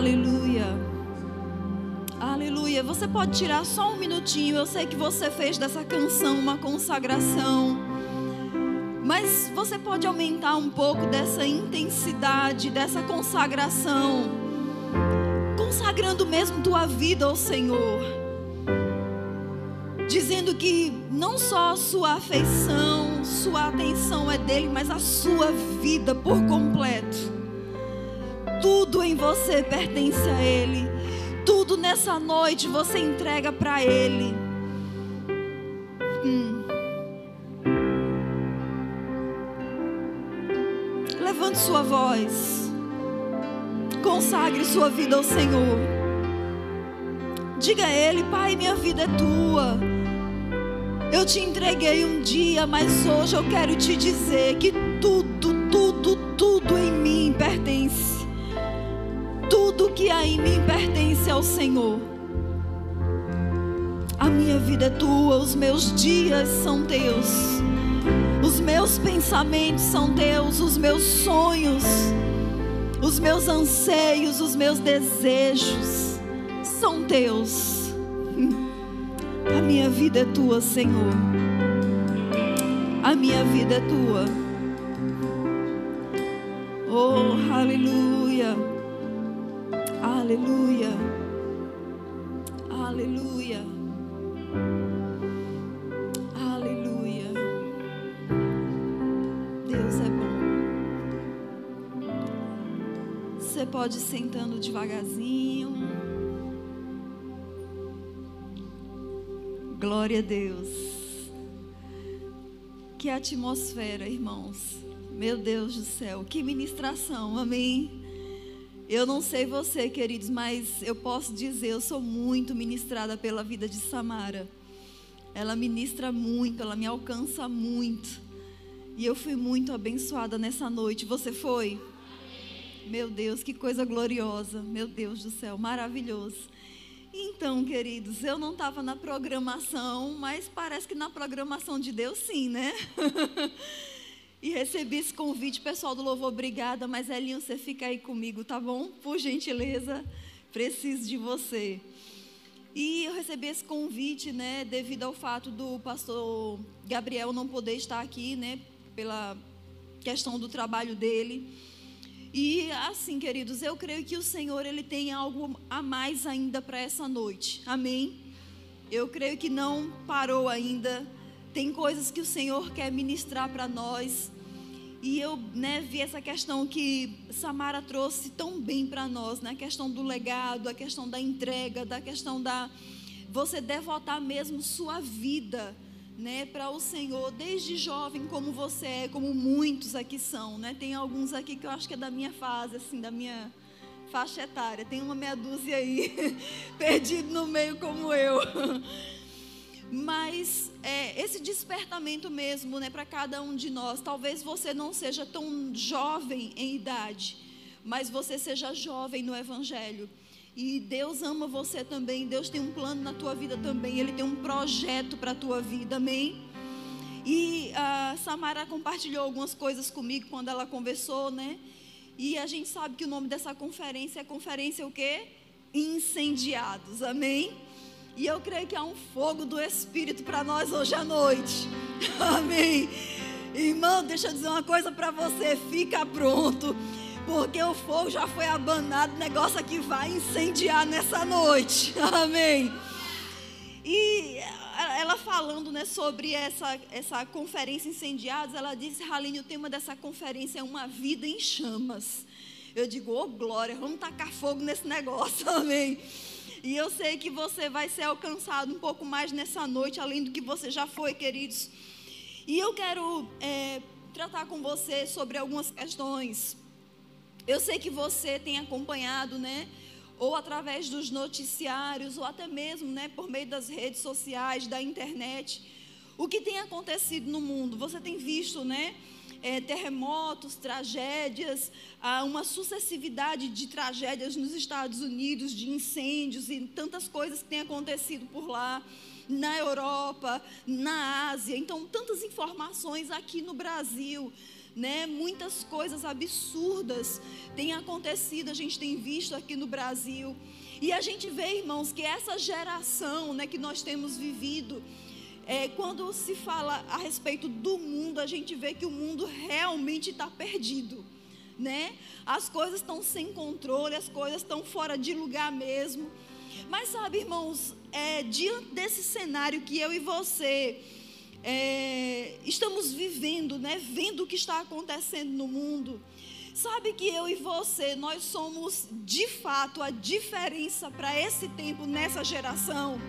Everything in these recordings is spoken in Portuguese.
Aleluia. Aleluia. Você pode tirar só um minutinho. Eu sei que você fez dessa canção uma consagração. Mas você pode aumentar um pouco dessa intensidade, dessa consagração. Consagrando mesmo tua vida ao Senhor. Dizendo que não só a sua afeição, sua atenção é dele, mas a sua vida por completo tudo em você pertence a Ele. Tudo nessa noite você entrega para Ele. Hum. Levante sua voz. Consagre sua vida ao Senhor. Diga a Ele, Pai, minha vida é tua. Eu te entreguei um dia, mas hoje eu quero te dizer que tudo, tudo, tudo em mim tudo que há em mim pertence ao Senhor. A minha vida é tua, os meus dias são teus, os meus pensamentos são teus, os meus sonhos, os meus anseios, os meus desejos são teus. A minha vida é tua, Senhor. A minha vida é tua. Oh, aleluia. Aleluia. Aleluia. Aleluia. Deus é bom. Você pode ir sentando devagarzinho. Glória a Deus. Que atmosfera, irmãos. Meu Deus do céu, que ministração. Amém. Eu não sei você, queridos, mas eu posso dizer, eu sou muito ministrada pela vida de Samara. Ela ministra muito, ela me alcança muito. E eu fui muito abençoada nessa noite. Você foi? Meu Deus, que coisa gloriosa. Meu Deus do céu, maravilhoso. Então, queridos, eu não estava na programação, mas parece que na programação de Deus sim, né? e recebi esse convite, pessoal do Louvor, obrigada, mas Elinho, você fica aí comigo, tá bom? Por gentileza, preciso de você. E eu recebi esse convite, né, devido ao fato do pastor Gabriel não poder estar aqui, né, pela questão do trabalho dele. E assim, queridos, eu creio que o Senhor ele tem algo a mais ainda para essa noite. Amém. Eu creio que não parou ainda tem coisas que o Senhor quer ministrar para nós. E eu né, vi essa questão que Samara trouxe tão bem para nós, né? A questão do legado, a questão da entrega, da questão da você devotar mesmo sua vida, né, para o Senhor, desde jovem como você é, como muitos aqui são, né? Tem alguns aqui que eu acho que é da minha fase, assim, da minha faixa etária. Tem uma meia dúzia aí perdido no meio como eu. Mas é, esse despertamento mesmo, né, para cada um de nós. Talvez você não seja tão jovem em idade, mas você seja jovem no Evangelho. E Deus ama você também. Deus tem um plano na tua vida também. Ele tem um projeto para a tua vida. Amém? E a Samara compartilhou algumas coisas comigo quando ela conversou, né? E a gente sabe que o nome dessa conferência é conferência o quê? Incendiados. Amém? E eu creio que há um fogo do Espírito para nós hoje à noite. Amém. Irmão, deixa eu dizer uma coisa para você. Fica pronto. Porque o fogo já foi abanado. Negócio aqui vai incendiar nessa noite. Amém. E ela falando né, sobre essa, essa conferência incendiados, ela disse, Raline, o tema dessa conferência é uma vida em chamas. Eu digo, ô oh, glória, vamos tacar fogo nesse negócio, amém. E eu sei que você vai ser alcançado um pouco mais nessa noite, além do que você já foi, queridos. E eu quero é, tratar com você sobre algumas questões. Eu sei que você tem acompanhado, né? Ou através dos noticiários, ou até mesmo, né, por meio das redes sociais, da internet, o que tem acontecido no mundo. Você tem visto, né? É, terremotos, tragédias, uma sucessividade de tragédias nos Estados Unidos, de incêndios e tantas coisas que têm acontecido por lá, na Europa, na Ásia. Então, tantas informações aqui no Brasil. né? Muitas coisas absurdas têm acontecido, a gente tem visto aqui no Brasil. E a gente vê, irmãos, que essa geração, né, que nós temos vivido, é, quando se fala a respeito do mundo, a gente vê que o mundo realmente está perdido. Né? As coisas estão sem controle, as coisas estão fora de lugar mesmo. Mas sabe, irmãos, é, diante desse cenário que eu e você é, estamos vivendo, né, vendo o que está acontecendo no mundo, sabe que eu e você, nós somos de fato a diferença para esse tempo, nessa geração.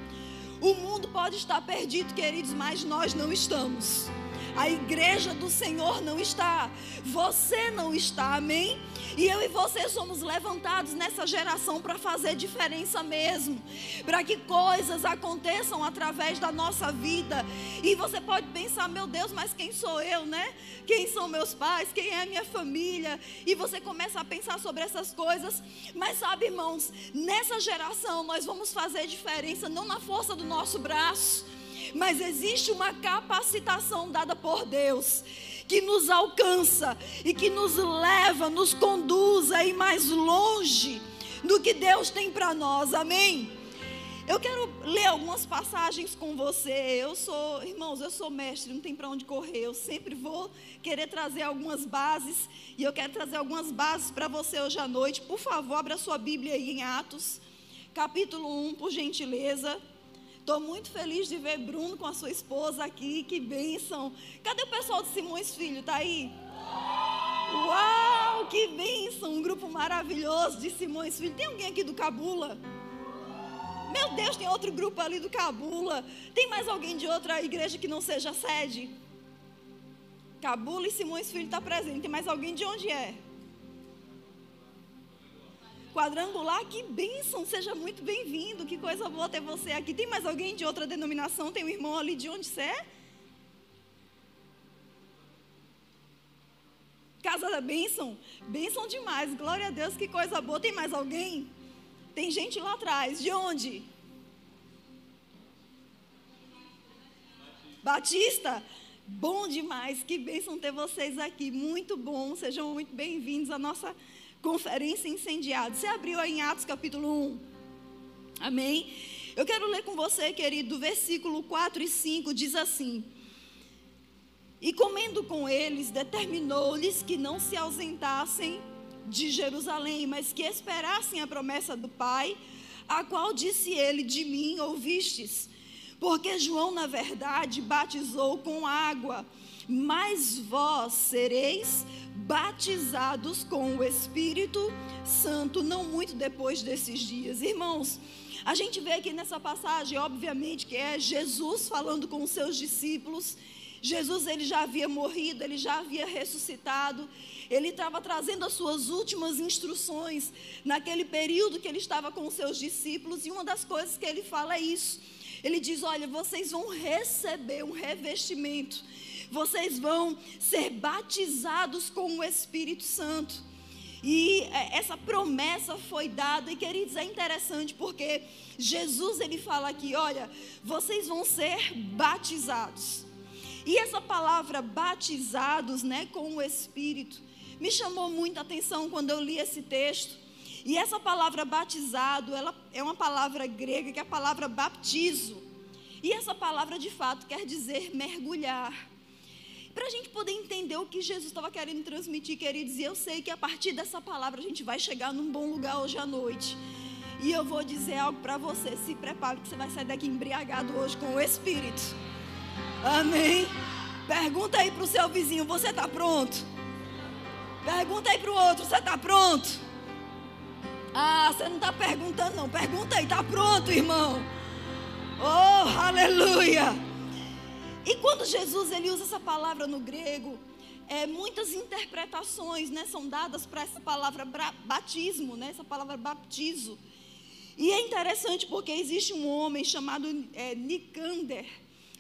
O mundo pode estar perdido, queridos, mas nós não estamos. A igreja do Senhor não está. Você não está, amém? E eu e você somos levantados nessa geração para fazer diferença mesmo, para que coisas aconteçam através da nossa vida. E você pode pensar, meu Deus, mas quem sou eu, né? Quem são meus pais? Quem é a minha família? E você começa a pensar sobre essas coisas. Mas sabe, irmãos, nessa geração nós vamos fazer diferença não na força do nosso braço, mas existe uma capacitação dada por Deus que nos alcança e que nos leva, nos conduz a ir mais longe do que Deus tem para nós. Amém? Eu quero ler algumas passagens com você. Eu sou, irmãos, eu sou mestre, não tem para onde correr. Eu sempre vou querer trazer algumas bases e eu quero trazer algumas bases para você hoje à noite. Por favor, abra sua Bíblia aí em Atos, capítulo 1, por gentileza. Estou muito feliz de ver Bruno com a sua esposa aqui. Que bênção. Cadê o pessoal de Simões Filho? Tá aí? Uau, que bênção. Um grupo maravilhoso de Simões Filho. Tem alguém aqui do Cabula? Meu Deus, tem outro grupo ali do Cabula. Tem mais alguém de outra igreja que não seja sede? Cabula e Simões Filho está presente. Tem mais alguém de onde é? Quadrangular, que bênção, seja muito bem-vindo, que coisa boa ter você aqui. Tem mais alguém de outra denominação? Tem um irmão ali de onde você é? Casa da bênção, bênção demais, glória a Deus, que coisa boa. Tem mais alguém? Tem gente lá atrás, de onde? Batista, bom demais, que bênção ter vocês aqui, muito bom, sejam muito bem-vindos à nossa conferência incendiada. Você abriu aí em Atos capítulo 1. Amém? Eu quero ler com você, querido, versículo 4 e 5 diz assim: E comendo com eles, determinou-lhes que não se ausentassem de Jerusalém, mas que esperassem a promessa do Pai, a qual disse ele: De mim ouvistes. Porque João, na verdade, batizou com água, mas vós sereis batizados com o Espírito Santo, não muito depois desses dias. Irmãos, a gente vê aqui nessa passagem, obviamente, que é Jesus falando com os seus discípulos. Jesus ele já havia morrido, ele já havia ressuscitado, ele estava trazendo as suas últimas instruções naquele período que ele estava com os seus discípulos, e uma das coisas que ele fala é isso. Ele diz: Olha, vocês vão receber um revestimento vocês vão ser batizados com o Espírito Santo. E é, essa promessa foi dada, e queridos, é interessante porque Jesus ele fala aqui: olha, vocês vão ser batizados. E essa palavra batizados, né, com o Espírito, me chamou muita atenção quando eu li esse texto. E essa palavra batizado, ela é uma palavra grega que é a palavra baptizo. E essa palavra de fato quer dizer mergulhar. Para a gente poder entender o que Jesus estava querendo transmitir, queridos, e eu sei que a partir dessa palavra a gente vai chegar num bom lugar hoje à noite. E eu vou dizer algo para você: se prepare, que você vai sair daqui embriagado hoje com o Espírito. Amém? Pergunta aí para o seu vizinho: você está pronto? Pergunta aí para o outro: você está pronto? Ah, você não está perguntando, não. Pergunta aí: está pronto, irmão? Oh, aleluia! E quando Jesus ele usa essa palavra no grego, é, muitas interpretações né, são dadas para essa palavra batismo, né, essa palavra baptizo. E é interessante porque existe um homem chamado é, Nicander.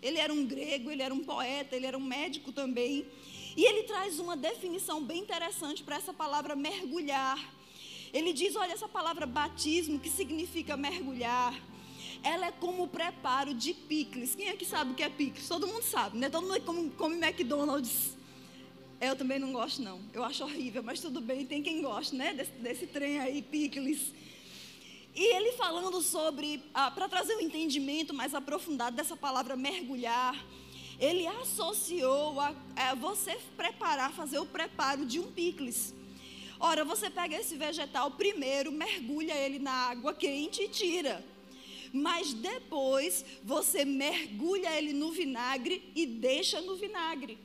Ele era um grego, ele era um poeta, ele era um médico também. E ele traz uma definição bem interessante para essa palavra mergulhar. Ele diz: olha, essa palavra batismo, que significa mergulhar, ela é como o preparo de picles. Quem é que sabe o que é picles? Todo mundo sabe, né? Todo mundo come, come McDonald's. Eu também não gosto, não. Eu acho horrível, mas tudo bem, tem quem goste, né? Desse, desse trem aí, picles. E ele falando sobre, ah, para trazer um entendimento mais aprofundado dessa palavra mergulhar, ele associou a, a você preparar, fazer o preparo de um picles. Ora, você pega esse vegetal primeiro, mergulha ele na água quente e tira. Mas depois você mergulha ele no vinagre e deixa no vinagre.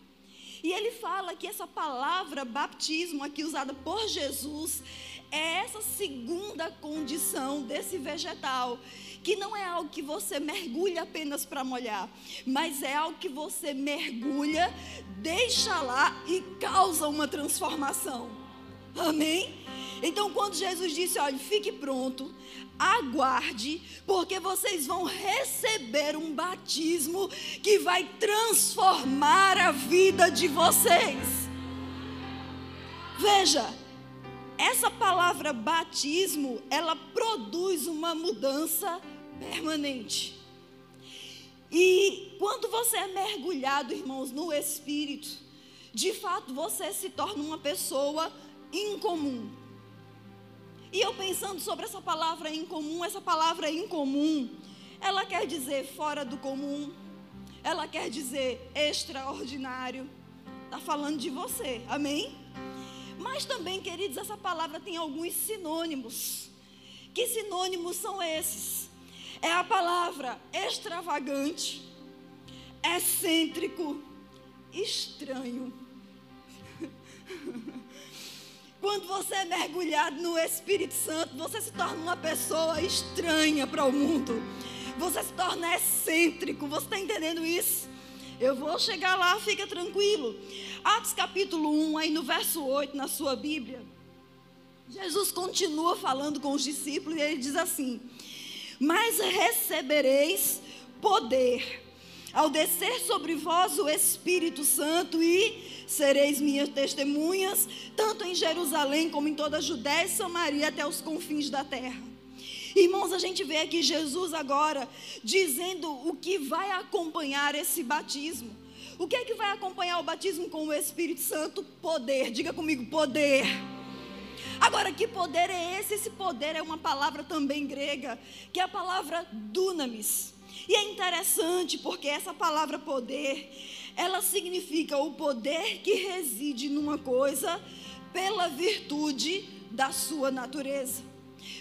E ele fala que essa palavra batismo aqui usada por Jesus é essa segunda condição desse vegetal, que não é algo que você mergulha apenas para molhar, mas é algo que você mergulha, deixa lá e causa uma transformação. Amém? Então, quando Jesus disse: Olha, fique pronto, aguarde, porque vocês vão receber um batismo que vai transformar a vida de vocês. Veja, essa palavra batismo, ela produz uma mudança permanente. E quando você é mergulhado, irmãos, no Espírito, de fato você se torna uma pessoa incomum. E eu pensando sobre essa palavra incomum, essa palavra incomum, ela quer dizer fora do comum, ela quer dizer extraordinário. Está falando de você, amém? Mas também, queridos, essa palavra tem alguns sinônimos. Que sinônimos são esses? É a palavra extravagante, excêntrico, estranho. Quando você é mergulhado no Espírito Santo, você se torna uma pessoa estranha para o mundo. Você se torna excêntrico. Você está entendendo isso? Eu vou chegar lá, fica tranquilo. Atos capítulo 1, aí no verso 8, na sua Bíblia. Jesus continua falando com os discípulos e ele diz assim: Mas recebereis poder ao descer sobre vós o Espírito Santo e sereis minhas testemunhas, tanto em Jerusalém como em toda a Judéia e Samaria até os confins da terra. Irmãos, a gente vê aqui Jesus agora dizendo o que vai acompanhar esse batismo. O que é que vai acompanhar o batismo com o Espírito Santo? Poder. Diga comigo, poder. Agora, que poder é esse? Esse poder é uma palavra também grega, que é a palavra dunamis. E é interessante porque essa palavra poder, ela significa o poder que reside numa coisa pela virtude da sua natureza.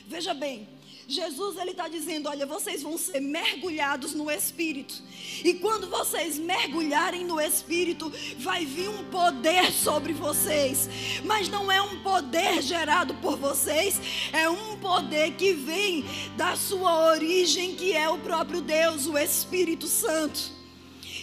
Veja bem, Jesus ele está dizendo: olha, vocês vão ser mergulhados no Espírito. E quando vocês mergulharem no Espírito, vai vir um poder sobre vocês. Mas não é um poder gerado por vocês, é um poder que vem da sua origem, que é o próprio Deus, o Espírito Santo.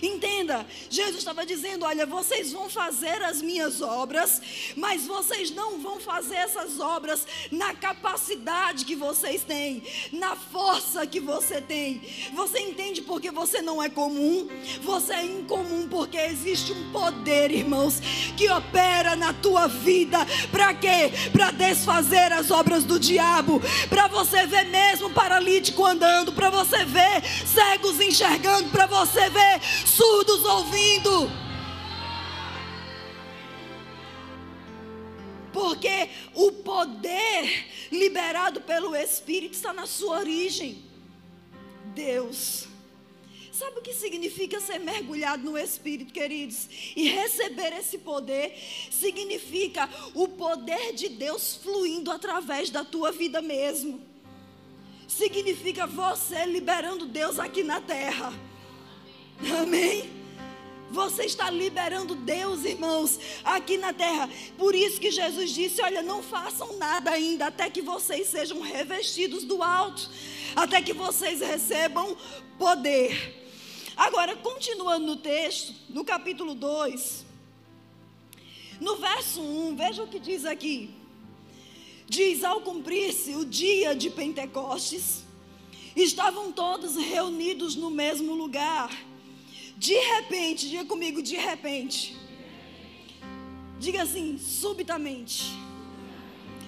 Entenda, Jesus estava dizendo: olha, vocês vão fazer as minhas obras, mas vocês não vão fazer essas obras na capacidade que vocês têm, na força que você tem. Você entende porque você não é comum? Você é incomum porque existe um poder, irmãos, que opera na tua vida. Para quê? Para desfazer as obras do diabo, para você ver mesmo paralítico andando, para você ver cegos enxergando, para você ver surdos ouvindo. Porque o poder liberado pelo Espírito está na sua origem. Deus. Sabe o que significa ser mergulhado no Espírito, queridos? E receber esse poder significa o poder de Deus fluindo através da tua vida mesmo. Significa você liberando Deus aqui na terra. Amém? Você está liberando Deus, irmãos, aqui na terra. Por isso que Jesus disse: Olha, não façam nada ainda, até que vocês sejam revestidos do alto, até que vocês recebam poder. Agora, continuando no texto, no capítulo 2, no verso 1, veja o que diz aqui. Diz: Ao cumprir-se o dia de Pentecostes, estavam todos reunidos no mesmo lugar. De repente, diga comigo, de repente. Diga assim, subitamente.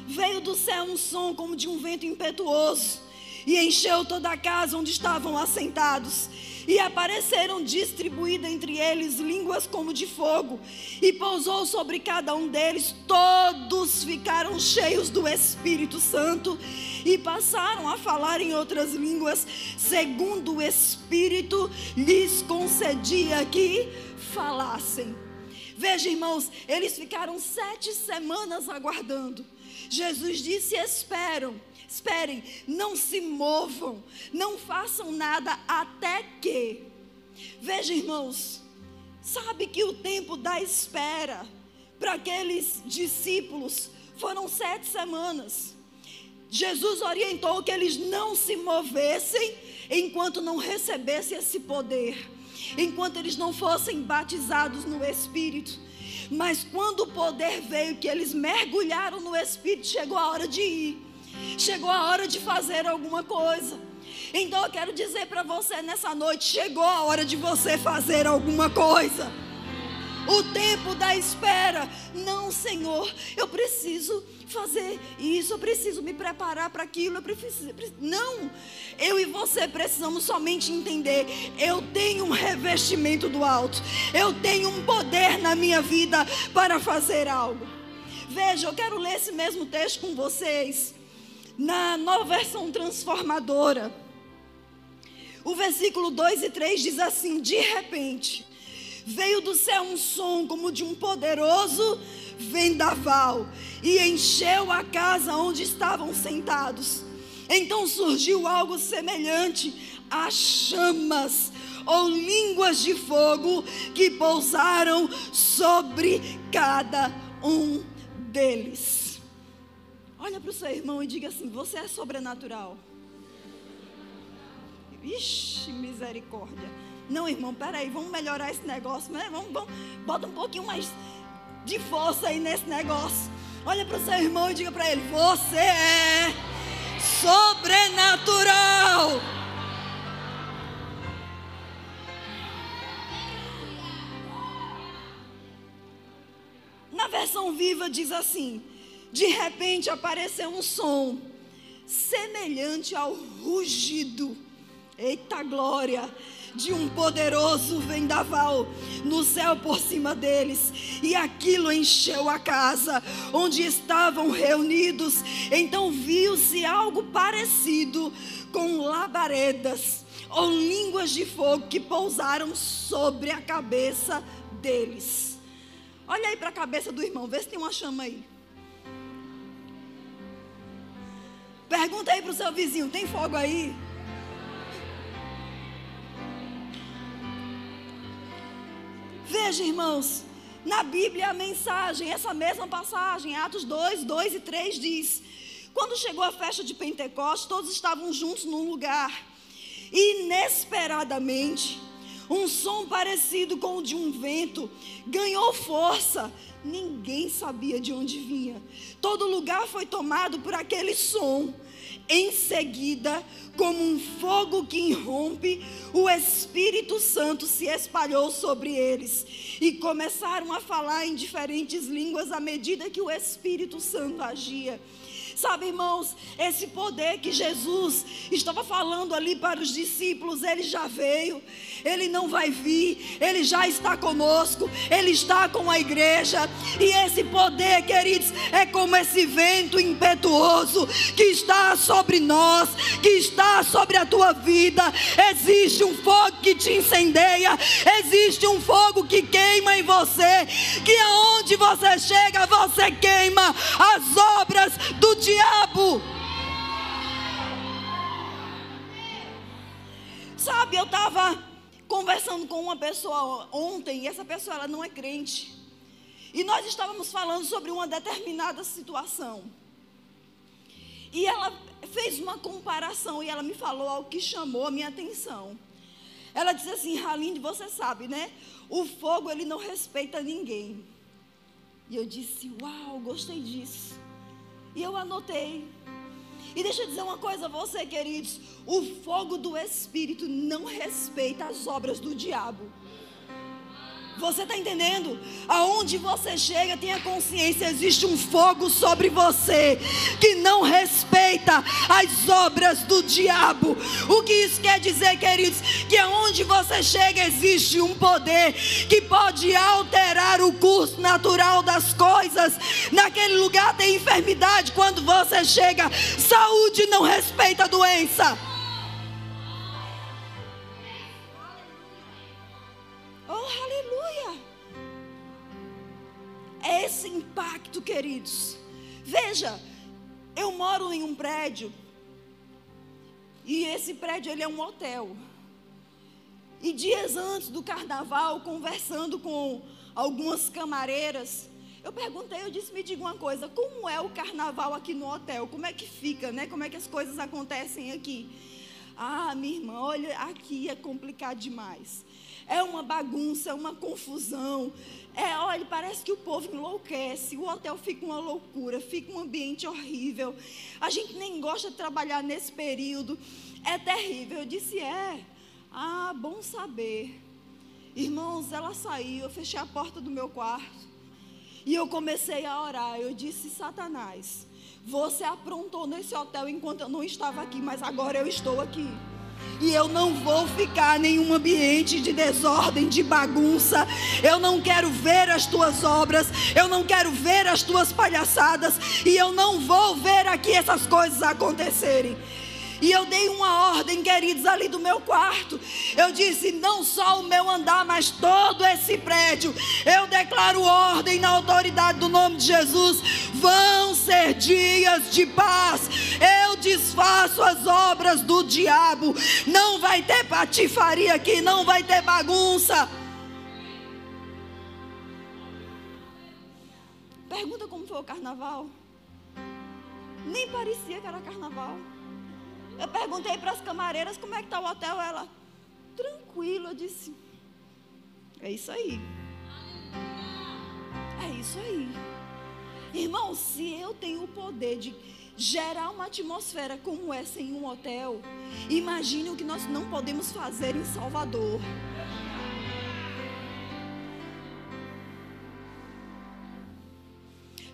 Veio do céu um som como de um vento impetuoso e encheu toda a casa onde estavam assentados. E apareceram distribuídas entre eles línguas como de fogo, e pousou sobre cada um deles. Todos ficaram cheios do Espírito Santo e passaram a falar em outras línguas, segundo o Espírito lhes concedia que falassem. Veja, irmãos, eles ficaram sete semanas aguardando. Jesus disse: Esperam, esperem, não se movam, não façam nada até que. Veja, irmãos, sabe que o tempo da espera para aqueles discípulos foram sete semanas. Jesus orientou que eles não se movessem enquanto não recebessem esse poder, enquanto eles não fossem batizados no Espírito. Mas quando o poder veio, que eles mergulharam no Espírito, chegou a hora de ir, chegou a hora de fazer alguma coisa. Então eu quero dizer para você nessa noite: chegou a hora de você fazer alguma coisa. O tempo da espera. Não, Senhor, eu preciso fazer isso, eu preciso me preparar para aquilo, eu preciso, Não, eu e você precisamos somente entender: eu tenho um revestimento do alto, eu tenho um poder na minha vida para fazer algo. Veja, eu quero ler esse mesmo texto com vocês, na nova versão transformadora. O versículo 2 e 3 diz assim: De repente, veio do céu um som como de um poderoso vendaval e encheu a casa onde estavam sentados. Então surgiu algo semelhante a chamas ou línguas de fogo que pousaram sobre cada um deles. Olha para o seu irmão e diga assim: Você é sobrenatural. Ixi, misericórdia. Não, irmão, peraí, vamos melhorar esse negócio, né? Vamos, vamos, bota um pouquinho mais de força aí nesse negócio. Olha para o seu irmão e diga para ele: Você é sobrenatural. Na versão viva diz assim: De repente apareceu um som semelhante ao rugido. Eita glória! de um poderoso vendaval no céu por cima deles, e aquilo encheu a casa onde estavam reunidos. Então viu-se algo parecido com labaredas ou línguas de fogo que pousaram sobre a cabeça deles. Olha aí para a cabeça do irmão, vê se tem uma chama aí. Pergunta aí para o seu vizinho: tem fogo aí? Veja, irmãos, na Bíblia a mensagem, essa mesma passagem, Atos 2, 2 e 3 diz: Quando chegou a festa de Pentecostes, todos estavam juntos num lugar. Inesperadamente, um som parecido com o de um vento ganhou força. Ninguém sabia de onde vinha. Todo lugar foi tomado por aquele som. Em seguida, como um fogo que irrompe, o Espírito Santo se espalhou sobre eles e começaram a falar em diferentes línguas à medida que o Espírito Santo agia. Sabe, irmãos, esse poder que Jesus estava falando ali para os discípulos, ele já veio, ele não vai vir, ele já está conosco, ele está com a igreja, e esse poder, queridos, é como esse vento impetuoso que está sobre nós, que está sobre a tua vida. Existe um fogo que te incendeia, existe um fogo que queima em você, que aonde você chega, você queima as obras do diabo. Sabe, eu estava conversando com uma pessoa ontem, e essa pessoa ela não é crente. E nós estávamos falando sobre uma determinada situação. E ela fez uma comparação e ela me falou algo que chamou a minha atenção. Ela disse assim: Halinde, você sabe, né? O fogo ele não respeita ninguém. E eu disse: Uau, gostei disso. E eu anotei. E deixa eu dizer uma coisa a você, queridos: o fogo do Espírito não respeita as obras do diabo. Você está entendendo? Aonde você chega, tenha consciência, existe um fogo sobre você que não respeita as obras do diabo. O que isso quer dizer, queridos? Que aonde você chega, existe um poder que pode alterar o curso natural das coisas. Naquele lugar tem enfermidade. Quando você chega, saúde não respeita a doença. É esse impacto, queridos. Veja, eu moro em um prédio e esse prédio ele é um hotel. E dias antes do carnaval, conversando com algumas camareiras, eu perguntei, eu disse, me diga uma coisa, como é o carnaval aqui no hotel? Como é que fica, né? Como é que as coisas acontecem aqui? Ah, minha irmã, olha, aqui é complicado demais. É uma bagunça, é uma confusão. É, olha, parece que o povo enlouquece, o hotel fica uma loucura, fica um ambiente horrível. A gente nem gosta de trabalhar nesse período. É terrível. Eu disse, é. Ah, bom saber. Irmãos, ela saiu, eu fechei a porta do meu quarto. E eu comecei a orar. Eu disse, Satanás, você aprontou nesse hotel enquanto eu não estava aqui, mas agora eu estou aqui. E eu não vou ficar em nenhum ambiente de desordem, de bagunça. Eu não quero ver as tuas obras. Eu não quero ver as tuas palhaçadas. E eu não vou ver aqui essas coisas acontecerem. E eu dei uma ordem, queridos, ali do meu quarto. Eu disse: não só o meu andar, mas todo esse prédio. Eu declaro ordem na autoridade do nome de Jesus. Vão ser dias de paz. Eu desfaço as obras do diabo. Não vai ter patifaria aqui, não vai ter bagunça. Pergunta como foi o carnaval. Nem parecia que era carnaval. Eu perguntei para as camareiras como é que está o hotel. Ela, tranquilo, eu disse, é isso aí. É isso aí. Irmão, se eu tenho o poder de gerar uma atmosfera como essa em um hotel, imagine o que nós não podemos fazer em Salvador.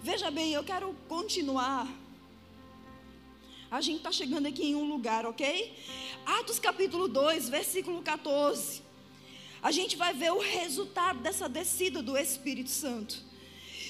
Veja bem, eu quero continuar a gente está chegando aqui em um lugar, ok? Atos capítulo 2, versículo 14. A gente vai ver o resultado dessa descida do Espírito Santo.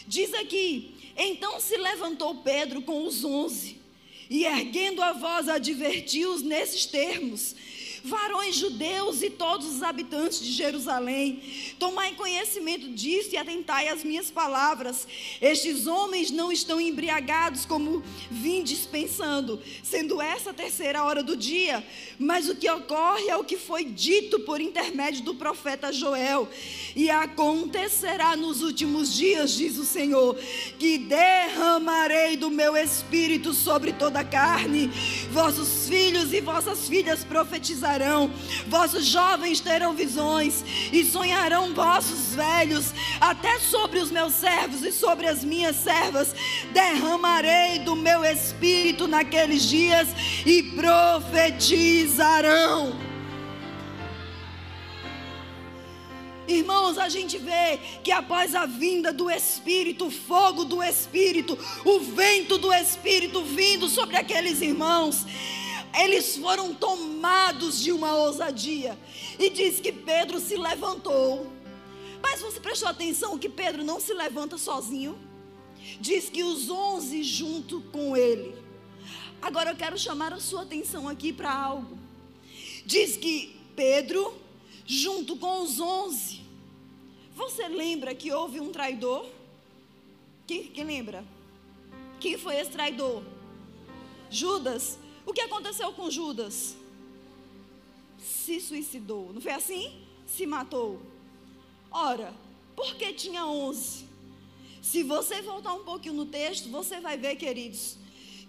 Diz aqui: Então se levantou Pedro com os onze, e erguendo a voz, advertiu-os nesses termos: varões judeus e todos os habitantes de Jerusalém, tomai conhecimento disso e atentai às minhas palavras. Estes homens não estão embriagados como vim dispensando, sendo essa a terceira hora do dia, mas o que ocorre é o que foi dito por intermédio do profeta Joel. E acontecerá nos últimos dias, diz o Senhor, que derramarei do meu espírito sobre toda a carne. Vossos filhos e vossas filhas profetizarão, vossos jovens terão visões, e sonharão vossos velhos, até sobre os meus servos e sobre as minhas servas. Derramarei do meu espírito naqueles dias e profetizarão. Irmãos, a gente vê que após a vinda do Espírito, o fogo do Espírito, o vento do Espírito vindo sobre aqueles irmãos, eles foram tomados de uma ousadia. E diz que Pedro se levantou. Mas você prestou atenção que Pedro não se levanta sozinho? Diz que os onze junto com ele. Agora eu quero chamar a sua atenção aqui para algo. Diz que Pedro, junto com os onze, você lembra que houve um traidor? Quem, quem lembra? Quem foi esse traidor? Judas. O que aconteceu com Judas? Se suicidou. Não foi assim? Se matou. Ora, por que tinha onze? Se você voltar um pouquinho no texto, você vai ver, queridos,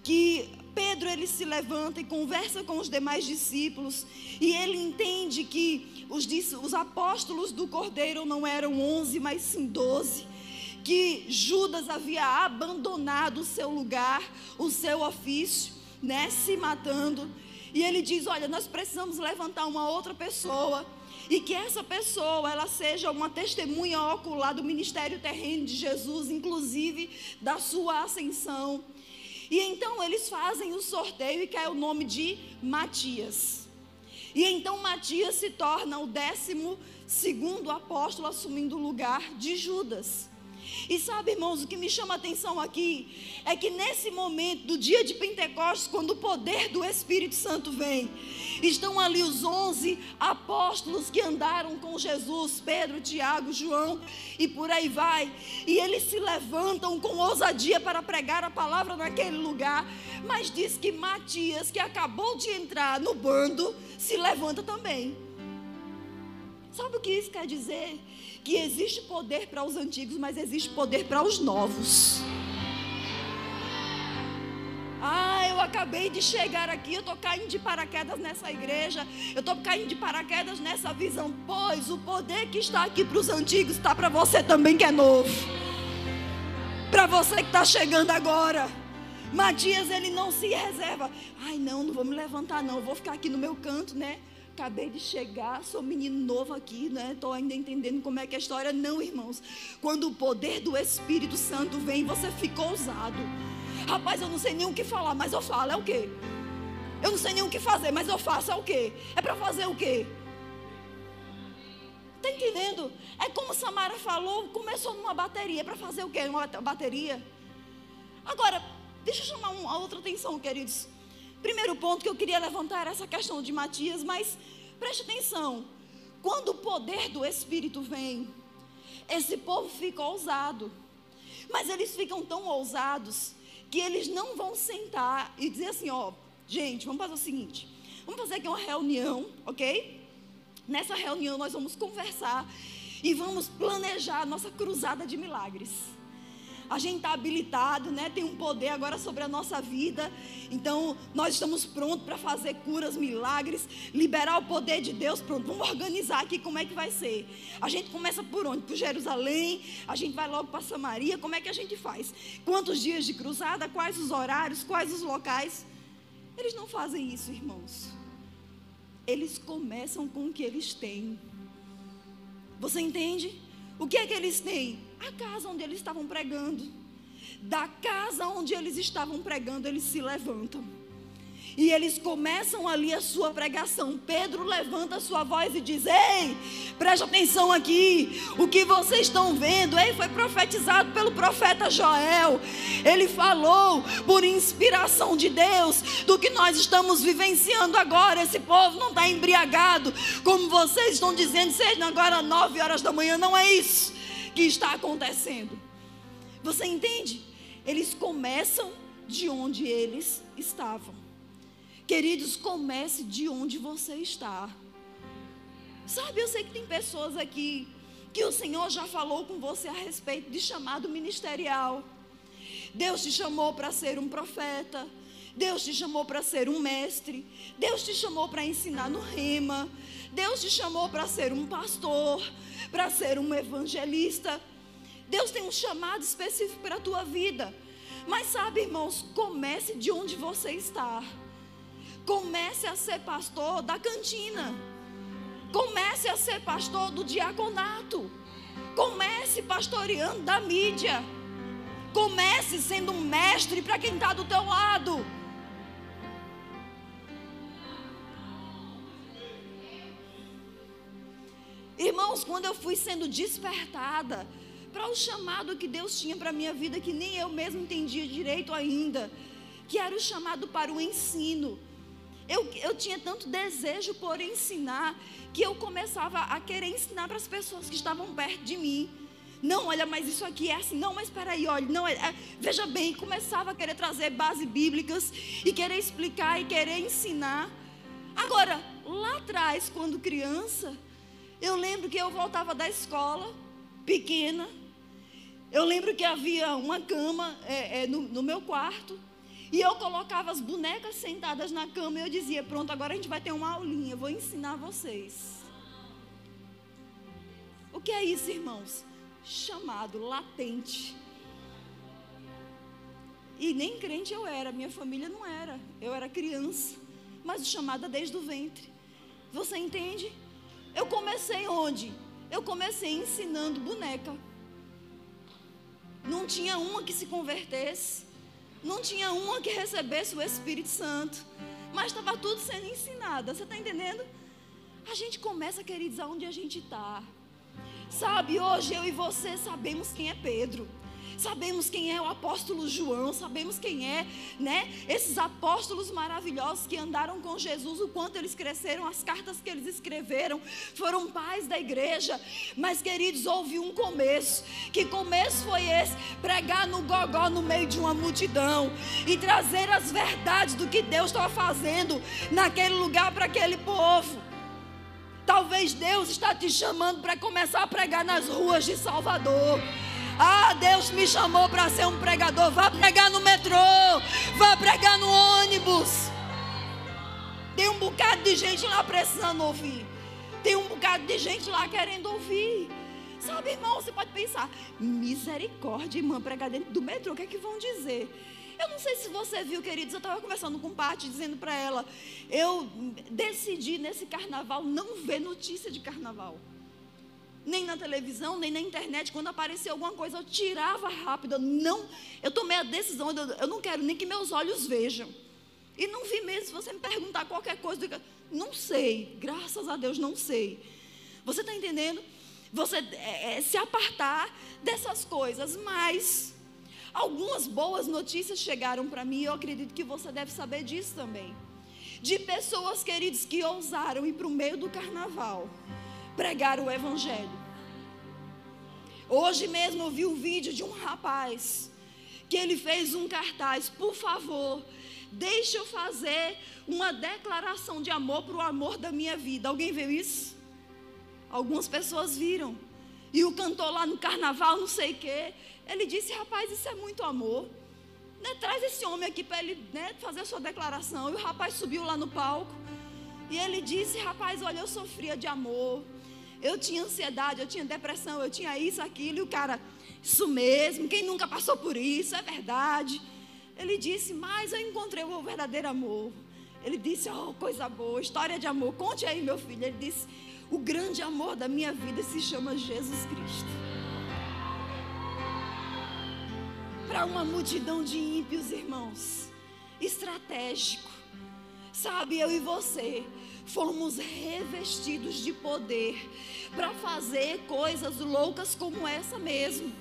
que Pedro ele se levanta e conversa com os demais discípulos e ele entende que os, os apóstolos do Cordeiro não eram onze, mas sim doze. Que Judas havia abandonado o seu lugar, o seu ofício, né, se matando. E ele diz: Olha, nós precisamos levantar uma outra pessoa. E que essa pessoa, ela seja uma testemunha ocular do ministério terreno de Jesus, inclusive da sua ascensão. E então eles fazem o sorteio e cai o nome de Matias. E então Matias se torna o décimo segundo apóstolo, assumindo o lugar de Judas. E sabe, irmãos, o que me chama a atenção aqui é que nesse momento do dia de Pentecostes, quando o poder do Espírito Santo vem, estão ali os onze apóstolos que andaram com Jesus, Pedro, Tiago, João e por aí vai. E eles se levantam com ousadia para pregar a palavra naquele lugar. Mas diz que Matias, que acabou de entrar no bando, se levanta também. Sabe o que isso quer dizer? Que existe poder para os antigos, mas existe poder para os novos. Ah, eu acabei de chegar aqui, eu estou caindo de paraquedas nessa igreja, eu estou caindo de paraquedas nessa visão. Pois o poder que está aqui para os antigos está para você também que é novo. Para você que está chegando agora. Matias, ele não se reserva. Ai, não, não vou me levantar, não. Eu vou ficar aqui no meu canto, né? Acabei de chegar, sou menino novo aqui, né? Estou ainda entendendo como é que é a história. Não, irmãos. Quando o poder do Espírito Santo vem, você fica ousado. Rapaz, eu não sei nem o que falar, mas eu falo, é o quê? Eu não sei nem o que fazer, mas eu faço, é o quê? É para fazer o quê? Está entendendo? É como Samara falou, começou numa bateria. Para fazer o quê? Uma bateria? Agora, deixa eu chamar uma outra atenção, queridos. Primeiro ponto que eu queria levantar era essa questão de Matias, mas preste atenção. Quando o poder do Espírito vem, esse povo fica ousado. Mas eles ficam tão ousados que eles não vão sentar e dizer assim, ó, gente, vamos fazer o seguinte. Vamos fazer aqui uma reunião, ok? Nessa reunião nós vamos conversar e vamos planejar a nossa cruzada de milagres a gente está habilitado, né? Tem um poder agora sobre a nossa vida. Então, nós estamos prontos para fazer curas, milagres, liberar o poder de Deus. Pronto, vamos organizar aqui como é que vai ser. A gente começa por onde? Por Jerusalém, a gente vai logo para Samaria. Como é que a gente faz? Quantos dias de cruzada? Quais os horários? Quais os locais? Eles não fazem isso, irmãos. Eles começam com o que eles têm. Você entende? O que é que eles têm? A casa onde eles estavam pregando. Da casa onde eles estavam pregando, eles se levantam. E eles começam ali a sua pregação. Pedro levanta a sua voz e diz: Ei, preste atenção aqui. O que vocês estão vendo? Ei, foi profetizado pelo profeta Joel. Ele falou, por inspiração de Deus, do que nós estamos vivenciando agora. Esse povo não está embriagado, como vocês estão dizendo, seja agora nove horas da manhã. Não é isso que está acontecendo. Você entende? Eles começam de onde eles estavam. Queridos, comece de onde você está. Sabe, eu sei que tem pessoas aqui que o Senhor já falou com você a respeito de chamado ministerial. Deus te chamou para ser um profeta. Deus te chamou para ser um mestre. Deus te chamou para ensinar no rema. Deus te chamou para ser um pastor, para ser um evangelista. Deus tem um chamado específico para a tua vida. Mas sabe, irmãos, comece de onde você está. Comece a ser pastor da cantina. Comece a ser pastor do diaconato. Comece pastoreando da mídia. Comece sendo um mestre para quem está do teu lado. Irmãos, quando eu fui sendo despertada para o chamado que Deus tinha para a minha vida, que nem eu mesmo entendia direito ainda, que era o chamado para o ensino. Eu, eu tinha tanto desejo por ensinar, que eu começava a querer ensinar para as pessoas que estavam perto de mim. Não, olha, mas isso aqui é assim. Não, mas espera aí, olha, não, é, é, veja bem, começava a querer trazer bases bíblicas e querer explicar e querer ensinar. Agora, lá atrás, quando criança, eu lembro que eu voltava da escola, pequena. Eu lembro que havia uma cama é, é, no, no meu quarto. E eu colocava as bonecas sentadas na cama e eu dizia: Pronto, agora a gente vai ter uma aulinha, vou ensinar vocês. O que é isso, irmãos? Chamado latente. E nem crente eu era, minha família não era. Eu era criança, mas chamada desde o ventre. Você entende? Eu comecei onde? Eu comecei ensinando boneca. Não tinha uma que se convertesse. Não tinha uma que recebesse o Espírito Santo. Mas estava tudo sendo ensinado. Você está entendendo? A gente começa, queridos, aonde a gente está. Sabe, hoje eu e você sabemos quem é Pedro sabemos quem é o apóstolo João, sabemos quem é, né? Esses apóstolos maravilhosos que andaram com Jesus, o quanto eles cresceram, as cartas que eles escreveram, foram pais da igreja. Mas, queridos, houve um começo. Que começo foi esse? Pregar no gogó no meio de uma multidão e trazer as verdades do que Deus estava fazendo naquele lugar para aquele povo. Talvez Deus está te chamando para começar a pregar nas ruas de Salvador. Ah, Deus me chamou para ser um pregador. Vá pregar no metrô, vá pregar no ônibus. Tem um bocado de gente lá precisando ouvir. Tem um bocado de gente lá querendo ouvir. Sabe, irmão, você pode pensar, misericórdia, irmã, pregar dentro do metrô, o que é que vão dizer? Eu não sei se você viu, queridos, eu estava conversando com Paty, dizendo para ela, eu decidi nesse carnaval não ver notícia de carnaval nem na televisão, nem na internet. Quando aparecia alguma coisa, eu tirava rápido. Eu não, eu tomei a decisão, eu, não quero nem que meus olhos vejam. E não vi mesmo, se você me perguntar qualquer coisa, digo, não sei, graças a Deus não sei. Você está entendendo? Você é, é, se apartar dessas coisas, mas algumas boas notícias chegaram para mim e eu acredito que você deve saber disso também. De pessoas, queridos, que ousaram ir para o meio do carnaval pregar o Evangelho. Hoje mesmo eu vi um vídeo de um rapaz que ele fez um cartaz, por favor, deixa eu fazer uma declaração de amor para o amor da minha vida. Alguém viu isso? Algumas pessoas viram. E o cantor lá no carnaval, não sei o quê, ele disse: Rapaz, isso é muito amor. Né, traz esse homem aqui para ele né, fazer a sua declaração. E o rapaz subiu lá no palco. E ele disse: Rapaz, olha, eu sofria de amor. Eu tinha ansiedade, eu tinha depressão, eu tinha isso, aquilo. E o cara, isso mesmo, quem nunca passou por isso, é verdade. Ele disse, mas eu encontrei o verdadeiro amor. Ele disse, oh, coisa boa, história de amor. Conte aí, meu filho. Ele disse, o grande amor da minha vida se chama Jesus Cristo. Para uma multidão de ímpios, irmãos, estratégico. Sabe, eu e você fomos revestidos de poder para fazer coisas loucas como essa mesmo.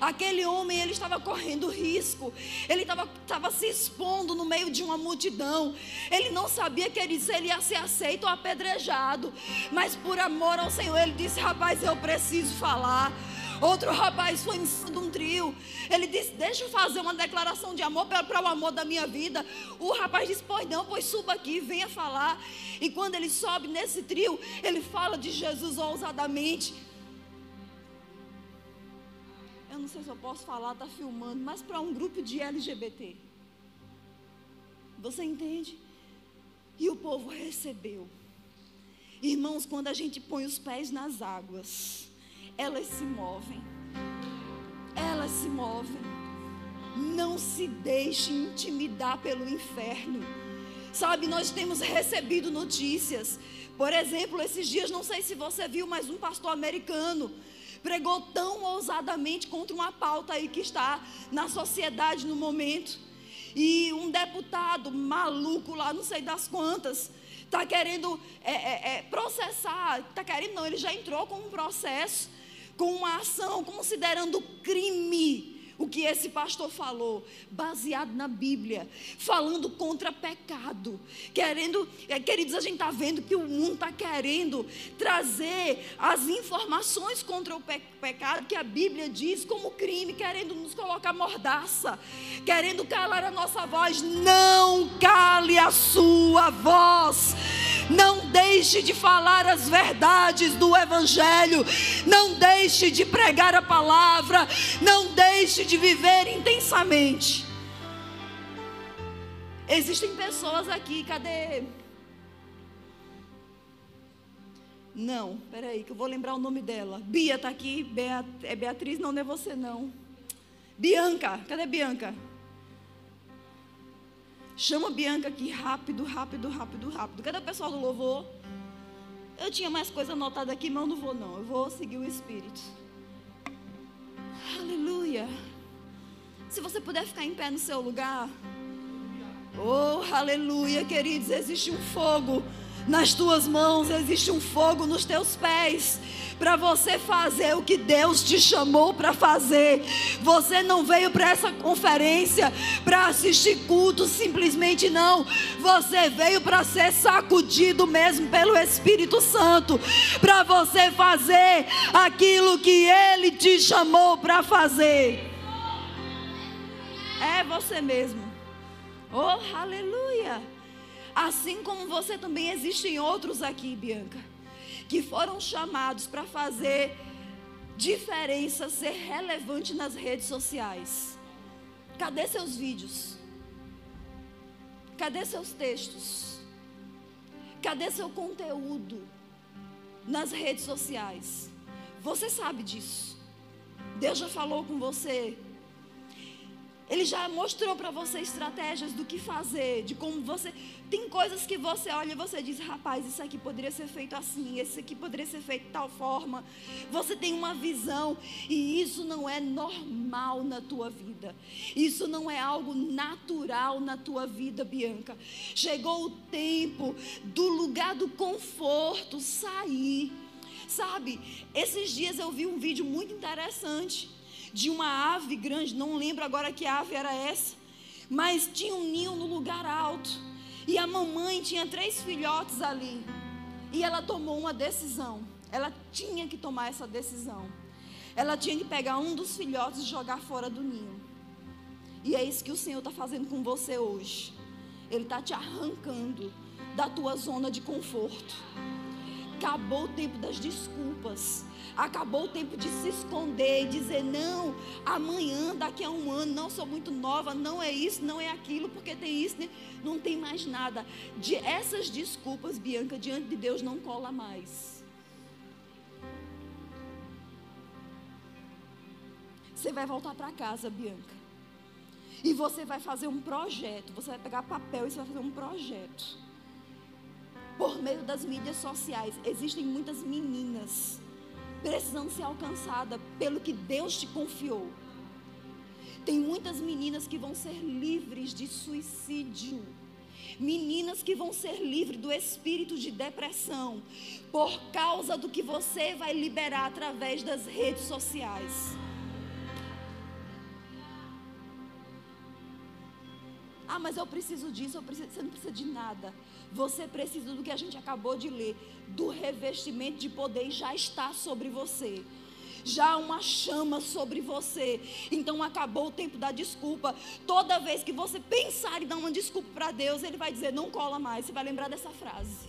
Aquele homem, ele estava correndo risco, ele estava, estava se expondo no meio de uma multidão. Ele não sabia que ele, ele ia ser aceito ou apedrejado, mas por amor ao Senhor, ele disse: Rapaz, eu preciso falar. Outro rapaz foi em cima de um trio. Ele disse: Deixa eu fazer uma declaração de amor para o amor da minha vida. O rapaz disse: Pois não, pois suba aqui, venha falar. E quando ele sobe nesse trio, ele fala de Jesus ousadamente. Eu não sei se eu posso falar, está filmando, mas para um grupo de LGBT. Você entende? E o povo recebeu. Irmãos, quando a gente põe os pés nas águas, elas se movem. Elas se movem. Não se deixe intimidar pelo inferno. Sabe, nós temos recebido notícias. Por exemplo, esses dias, não sei se você viu, mas um pastor americano pregou tão ousadamente contra uma pauta aí que está na sociedade no momento. E um deputado maluco lá, não sei das quantas, está querendo é, é, é, processar, está querendo não, ele já entrou com um processo com uma ação considerando crime o que esse pastor falou, baseado na Bíblia, falando contra pecado, querendo, é, queridos, a gente está vendo que o mundo está querendo trazer as informações contra o pe pecado que a Bíblia diz como crime, querendo nos colocar mordaça, querendo calar a nossa voz. Não cale a sua voz. Não deixe de falar as verdades do Evangelho. Não deixe de pregar a palavra. Não deixe de viver intensamente. Existem pessoas aqui, cadê? Não, peraí, que eu vou lembrar o nome dela. Bia está aqui. Beat, é Beatriz, não, não é você não. Bianca, cadê Bianca? Chama a Bianca aqui rápido, rápido, rápido, rápido. Cadê o pessoal do louvor? Eu tinha mais coisa anotada aqui, mas eu não vou não. Eu vou seguir o Espírito. Aleluia. Se você puder ficar em pé no seu lugar. Oh, aleluia, queridos. Existe um fogo nas tuas mãos, existe um fogo nos teus pés para você fazer o que Deus te chamou para fazer. Você não veio para essa conferência para assistir culto simplesmente não. Você veio para ser sacudido mesmo pelo Espírito Santo, para você fazer aquilo que ele te chamou para fazer. É você mesmo. Oh, aleluia! Assim como você também existem outros aqui, Bianca que foram chamados para fazer diferença, ser relevante nas redes sociais. Cadê seus vídeos? Cadê seus textos? Cadê seu conteúdo nas redes sociais? Você sabe disso. Deus já falou com você ele já mostrou para você estratégias do que fazer, de como você. Tem coisas que você olha e você diz, rapaz, isso aqui poderia ser feito assim, esse aqui poderia ser feito de tal forma. Você tem uma visão e isso não é normal na tua vida. Isso não é algo natural na tua vida, Bianca. Chegou o tempo do lugar do conforto sair. Sabe, esses dias eu vi um vídeo muito interessante de uma ave grande, não lembro agora que ave era essa, mas tinha um ninho no lugar alto. E a mamãe tinha três filhotes ali. E ela tomou uma decisão. Ela tinha que tomar essa decisão. Ela tinha que pegar um dos filhotes e jogar fora do ninho. E é isso que o Senhor está fazendo com você hoje. Ele está te arrancando da tua zona de conforto. Acabou o tempo das desculpas. Acabou o tempo de se esconder e dizer: não, amanhã, daqui a um ano, não sou muito nova, não é isso, não é aquilo, porque tem isso, né? não tem mais nada. De essas desculpas, Bianca, diante de Deus não cola mais. Você vai voltar para casa, Bianca. E você vai fazer um projeto. Você vai pegar papel e você vai fazer um projeto. Por meio das mídias sociais, existem muitas meninas precisando ser alcançada pelo que Deus te confiou. Tem muitas meninas que vão ser livres de suicídio. Meninas que vão ser livres do espírito de depressão por causa do que você vai liberar através das redes sociais. Ah, mas eu preciso disso, eu preciso, você não precisa de nada. Você precisa do que a gente acabou de ler, do revestimento de poder já está sobre você. Já uma chama sobre você. Então acabou o tempo da desculpa. Toda vez que você pensar em dar uma desculpa para Deus, Ele vai dizer: não cola mais. Você vai lembrar dessa frase.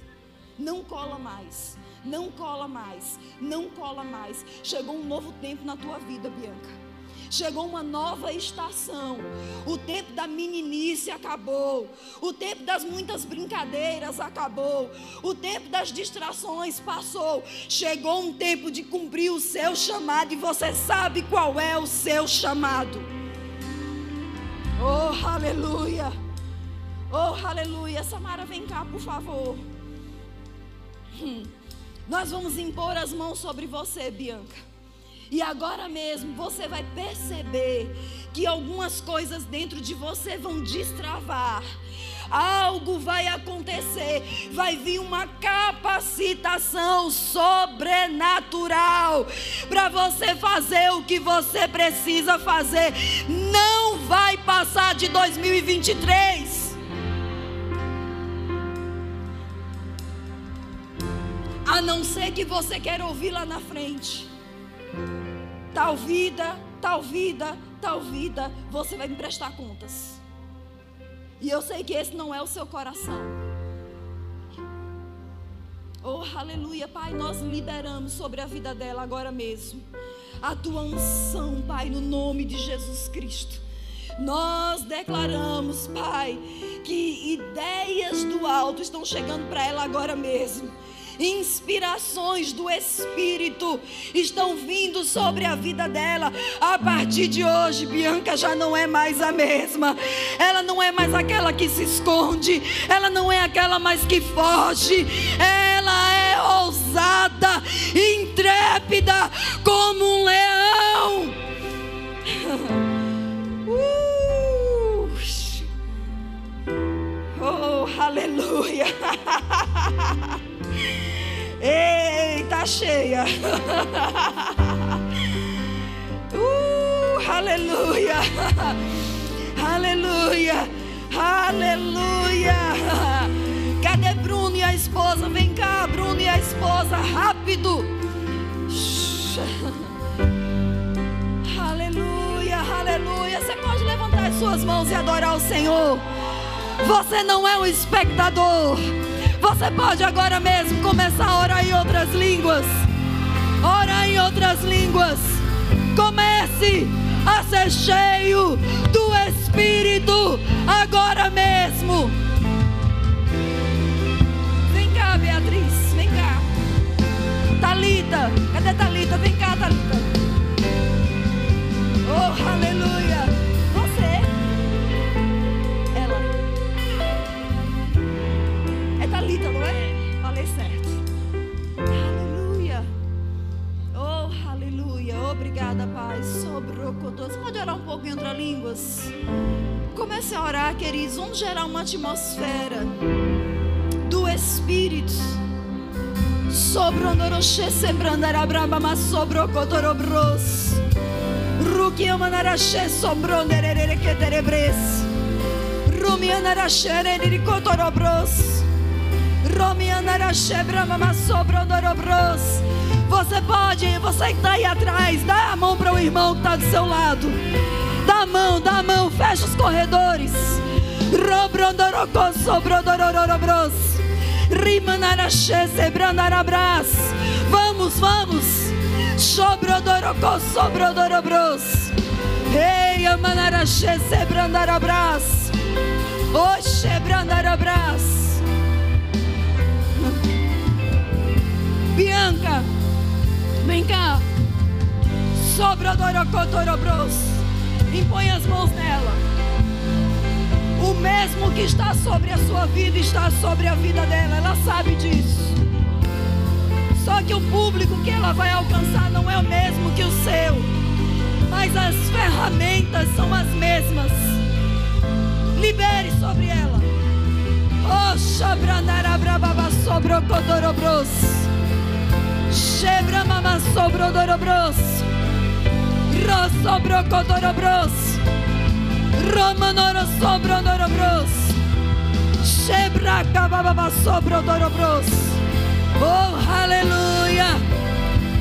Não cola mais. Não cola mais. Não cola mais. Chegou um novo tempo na tua vida, Bianca. Chegou uma nova estação. O tempo da meninice acabou. O tempo das muitas brincadeiras acabou. O tempo das distrações passou. Chegou um tempo de cumprir o seu chamado e você sabe qual é o seu chamado. Oh, aleluia. Oh, aleluia. Samara, vem cá, por favor. Hum. Nós vamos impor as mãos sobre você, Bianca. E agora mesmo você vai perceber que algumas coisas dentro de você vão destravar. Algo vai acontecer, vai vir uma capacitação sobrenatural para você fazer o que você precisa fazer. Não vai passar de 2023. A não ser que você queira ouvir lá na frente tal vida, tal vida, tal vida, você vai me prestar contas. E eu sei que esse não é o seu coração. Oh, aleluia, Pai, nós liberamos sobre a vida dela agora mesmo. A tua unção, Pai, no nome de Jesus Cristo. Nós declaramos, Pai, que ideias do alto estão chegando para ela agora mesmo inspirações do Espírito estão vindo sobre a vida dela. A partir de hoje, Bianca já não é mais a mesma. Ela não é mais aquela que se esconde. Ela não é aquela mais que foge. Ela é ousada intrépida como um leão. Uh! Oh, aleluia. Eita, cheia. Uh, aleluia. Aleluia. Aleluia. Cadê Bruno e a esposa? Vem cá, Bruno e a esposa, rápido. Aleluia, aleluia. Você pode levantar as suas mãos e adorar o Senhor. Você não é um espectador. Você pode agora mesmo começar a orar em outras línguas. Orar em outras línguas. Comece a ser cheio do Espírito agora mesmo. Vem cá, Beatriz, vem cá. Talita, cadê Talita? Vem cá, Talita. Oh, aleluia. Obrigada, Pai. Sobrou Você pode orar um pouco outras línguas? Comece a orar, queridos. Vamos gerar uma atmosfera do Espírito. Sobrondoroche sembrandara braba, mas sobrou cotorobros. Rukia manarache sombronderere que terebres. Rumianarache neriri cotorobros. Romianarache brama, mas sobrondorobros. Você pode, você que está aí atrás, dá a mão para o irmão que está do seu lado. Dá a mão, dá a mão, fecha os corredores. Vamos, vamos. Ei, amanarache, sebrandarabras. Oxe. Bianca, vem cá. Sobrodorocô, Impõe as mãos nela. O mesmo que está sobre a sua vida está sobre a vida dela. Ela sabe disso. Só que o público que ela vai alcançar não é o mesmo que o seu. Mas as ferramentas são as mesmas. Libere sobre ela. Shabranarabrababa sobrocodorobros. Shebramama sobrodorobros. Rosobrocodorobros. Romanoro sobrodorobros. Shebracababa sobrodorobros. Oh, aleluia.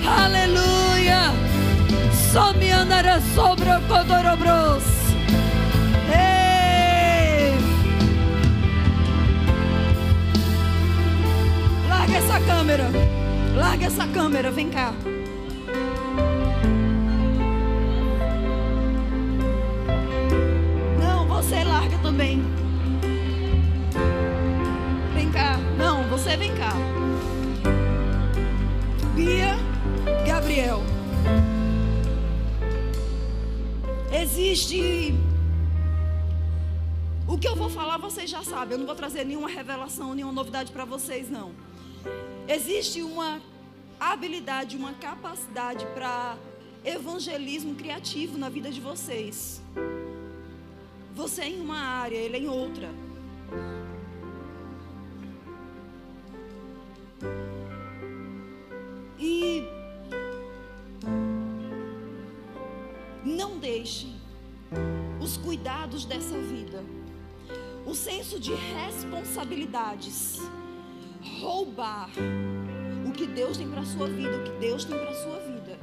Aleluia. O Codorobros. Ei! Essa câmera. Larga essa câmera, vem cá. Não, você larga também. Vem cá. Não, você vem cá. Bia Gabriel. Existe. O que eu vou falar vocês já sabem. Eu não vou trazer nenhuma revelação, nenhuma novidade para vocês, não. Existe uma habilidade, uma capacidade para evangelismo criativo na vida de vocês. Você é em uma área, ele é em outra. E não deixe os cuidados dessa vida, o senso de responsabilidades, roubar o que Deus tem para a sua vida, o que Deus tem para a sua vida.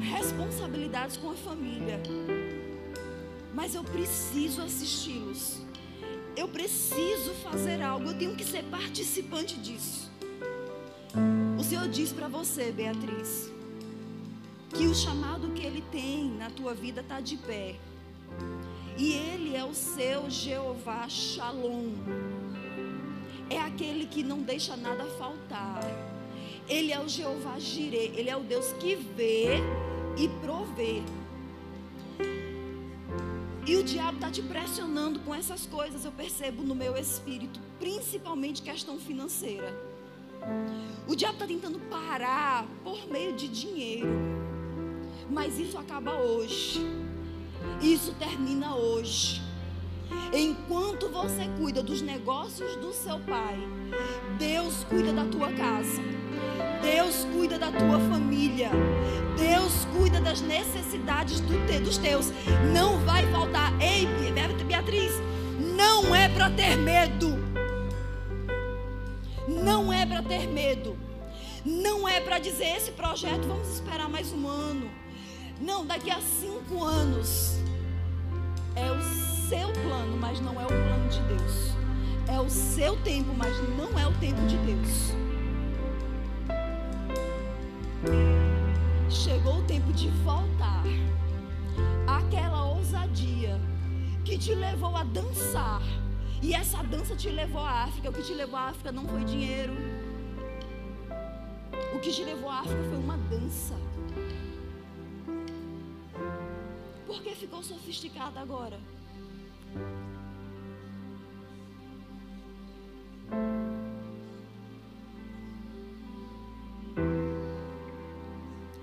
Responsabilidades com a família. Mas eu preciso assisti-los. Eu preciso fazer algo, eu tenho que ser participante disso. O Senhor diz para você, Beatriz, que o chamado que Ele tem na tua vida está de pé. E Ele é o seu Jeová Shalom. É aquele que não deixa nada faltar. Ele é o Jeová Jireh. Ele é o Deus que vê e provê. E o diabo está te pressionando com essas coisas, eu percebo no meu espírito, principalmente questão financeira. O diabo está tentando parar por meio de dinheiro, mas isso acaba hoje, isso termina hoje. Enquanto você cuida dos negócios do seu pai, Deus cuida da tua casa. Deus cuida da tua família. Deus cuida das necessidades do te, dos teus. Não vai faltar. Ei, Beatriz, não é para ter medo. Não é para ter medo. Não é para dizer esse projeto, vamos esperar mais um ano. Não, daqui a cinco anos. É o seu plano, mas não é o plano de Deus. É o seu tempo, mas não é o tempo de Deus. Chegou o tempo de voltar àquela ousadia que te levou a dançar. E essa dança te levou à África. O que te levou à África não foi dinheiro. O que te levou à África foi uma dança. Por que ficou sofisticada agora?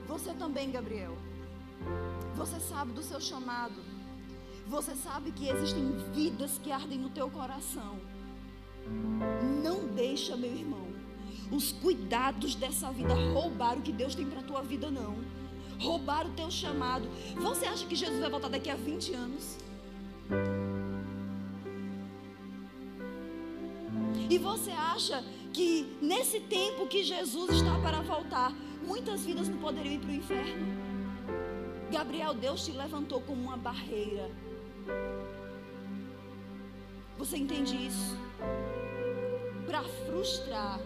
Você também, Gabriel. Você sabe do seu chamado. Você sabe que existem vidas que ardem no teu coração. Não deixa, meu irmão, os cuidados dessa vida roubar o que Deus tem para tua vida, não. Roubar o teu chamado. Você acha que Jesus vai voltar daqui a 20 anos? E você acha que nesse tempo que Jesus está para voltar, muitas vidas não poderiam ir para o inferno? Gabriel, Deus te levantou como uma barreira. Você entende isso? Para frustrar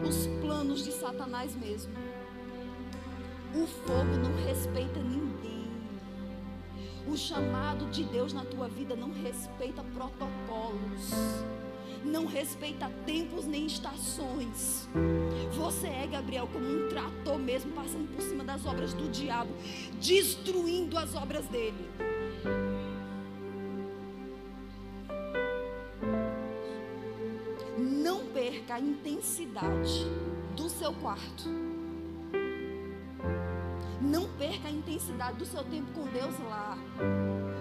os planos de Satanás mesmo. O fogo não respeita ninguém. O chamado de Deus na tua vida não respeita protocolos não respeita tempos nem estações. Você é, Gabriel, como um trator mesmo, passando por cima das obras do diabo, destruindo as obras dele. Não perca a intensidade do seu quarto. Perca a intensidade do seu tempo com Deus lá.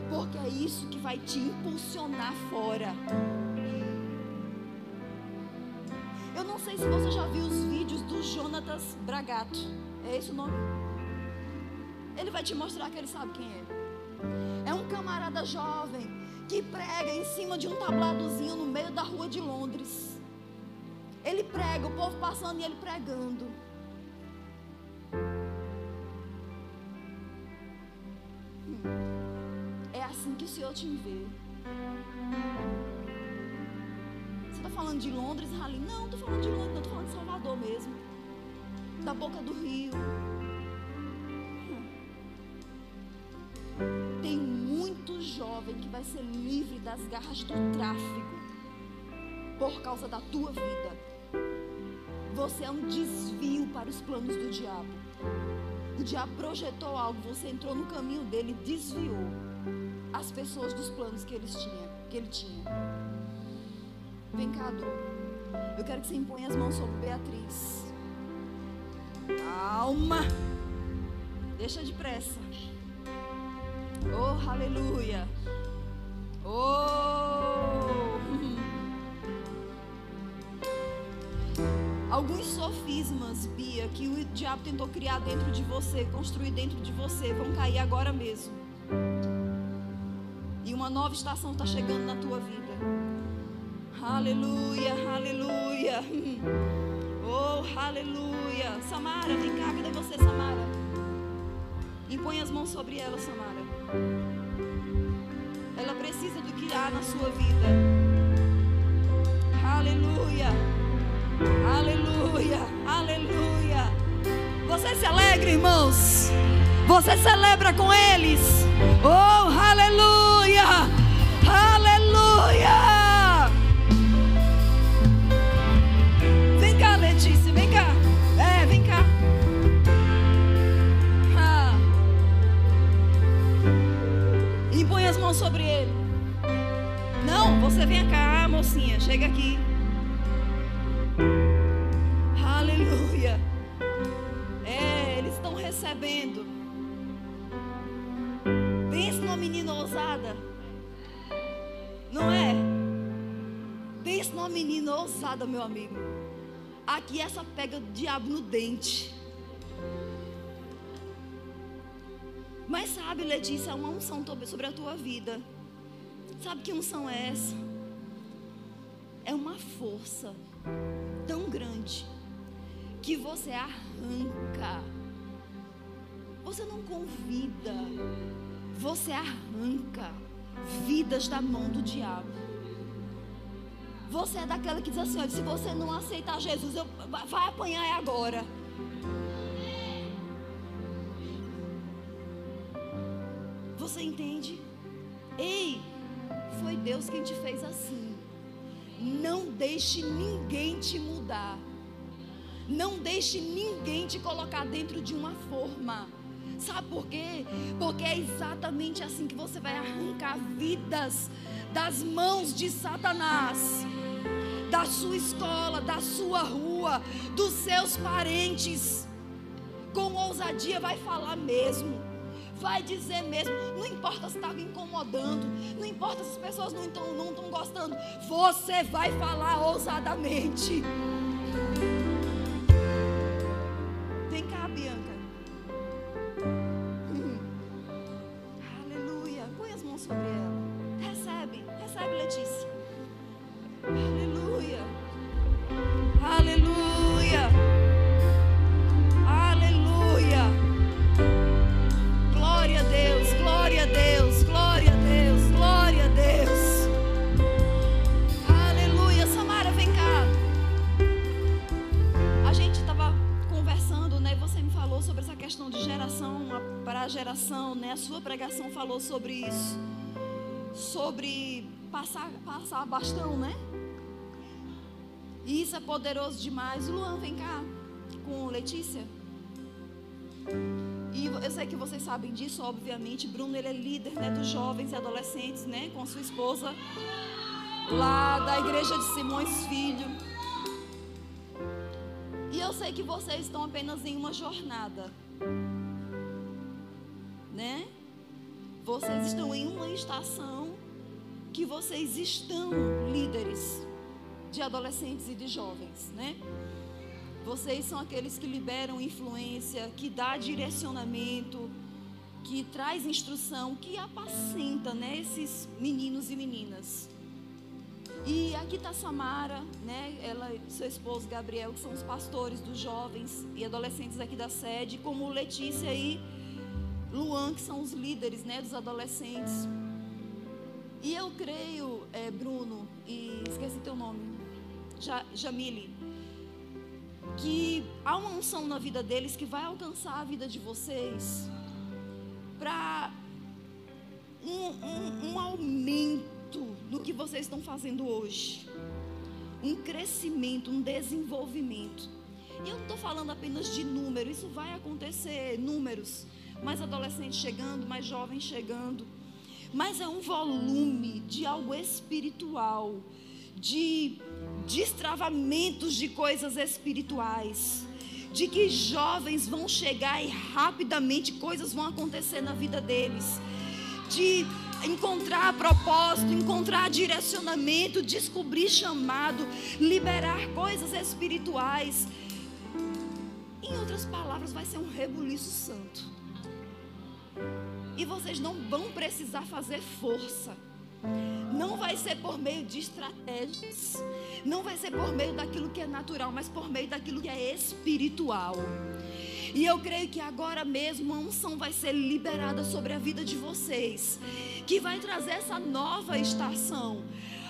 Porque é isso que vai te impulsionar fora. Eu não sei se você já viu os vídeos do Jonatas Bragato. É esse o nome? Ele vai te mostrar que ele sabe quem é. É um camarada jovem que prega em cima de um tabladozinho no meio da rua de Londres. Ele prega, o povo passando e ele pregando. Assim que o Senhor te vê falando de Londres, Rally. Não, estou falando de Londres, estou falando de Salvador mesmo. Da boca do rio. Tem muito jovem que vai ser livre das garras do tráfico por causa da tua vida. Você é um desvio para os planos do diabo. O diabo projetou algo, você entrou no caminho dele desviou as pessoas dos planos que, eles tinham, que ele tinha. Vem cá, Du. Eu quero que você imponha as mãos sobre Beatriz. Calma. Deixa de pressa. Oh, aleluia. Oh. Alguns sofismas, Bia, que o diabo tentou criar dentro de você, construir dentro de você, vão cair agora mesmo. Uma nova estação está chegando na tua vida. Aleluia, aleluia. Oh, aleluia. Samara, vem cá, cadê você, Samara? Impõe as mãos sobre ela, Samara. Ela precisa do que há na sua vida. Aleluia. Aleluia. Aleluia. Você se alegra, irmãos? Você celebra com eles? Oh, aleluia. Aleluia. Ousada, meu amigo. Aqui essa pega o diabo no dente. Mas sabe, Letícia, é uma unção sobre a tua vida. Sabe que unção é essa? É uma força tão grande que você arranca. Você não convida, você arranca vidas da mão do diabo. Você é daquela que diz assim: olha, se você não aceitar Jesus, eu, vai apanhar agora. Você entende? Ei, foi Deus quem te fez assim. Não deixe ninguém te mudar. Não deixe ninguém te colocar dentro de uma forma. Sabe por quê? Porque é exatamente assim que você vai arrancar vidas das mãos de Satanás, da sua escola, da sua rua, dos seus parentes. Com ousadia vai falar mesmo vai dizer mesmo. Não importa se estava incomodando, não importa se as pessoas não estão não gostando. Você vai falar ousadamente. Vem cá, Bianca. Aleluia. Põe as mãos sobre ela. Recebe, Letícia. Aleluia. Aleluia. Glória a Deus, glória a Deus, glória a Deus. Aleluia. Samara, vem cá. A gente estava conversando, né? Você me falou sobre essa questão de geração para geração, né? A sua pregação falou sobre isso. Sobre passar, passar bastão, né? E isso é poderoso demais. Luan, vem cá com Letícia. E eu sei que vocês sabem disso, obviamente. Bruno ele é líder né, dos jovens e adolescentes, né, com sua esposa, lá da igreja de Simões Filho. E eu sei que vocês estão apenas em uma jornada, né? Vocês estão em uma estação que vocês estão líderes de adolescentes e de jovens, né? Vocês são aqueles que liberam influência, que dá direcionamento, que traz instrução, que apacenta né, esses meninos e meninas. E aqui está Samara, né? Ela e seu esposo Gabriel, que são os pastores dos jovens e adolescentes aqui da sede, como Letícia e Luan, que são os líderes, né, dos adolescentes. E eu creio, é, Bruno, e esqueci teu nome, Jamile que há uma unção na vida deles que vai alcançar a vida de vocês para um, um, um aumento no que vocês estão fazendo hoje, um crescimento, um desenvolvimento. E eu não estou falando apenas de número, isso vai acontecer, números, mais adolescentes chegando, mais jovens chegando, mas é um volume de algo espiritual de destravamentos de coisas espirituais, de que jovens vão chegar e rapidamente coisas vão acontecer na vida deles, de encontrar propósito, encontrar direcionamento, descobrir chamado, liberar coisas espirituais. Em outras palavras, vai ser um rebuliço santo. E vocês não vão precisar fazer força. Não vai ser por meio de estratégias, não vai ser por meio daquilo que é natural, mas por meio daquilo que é espiritual. E eu creio que agora mesmo a unção vai ser liberada sobre a vida de vocês, que vai trazer essa nova estação.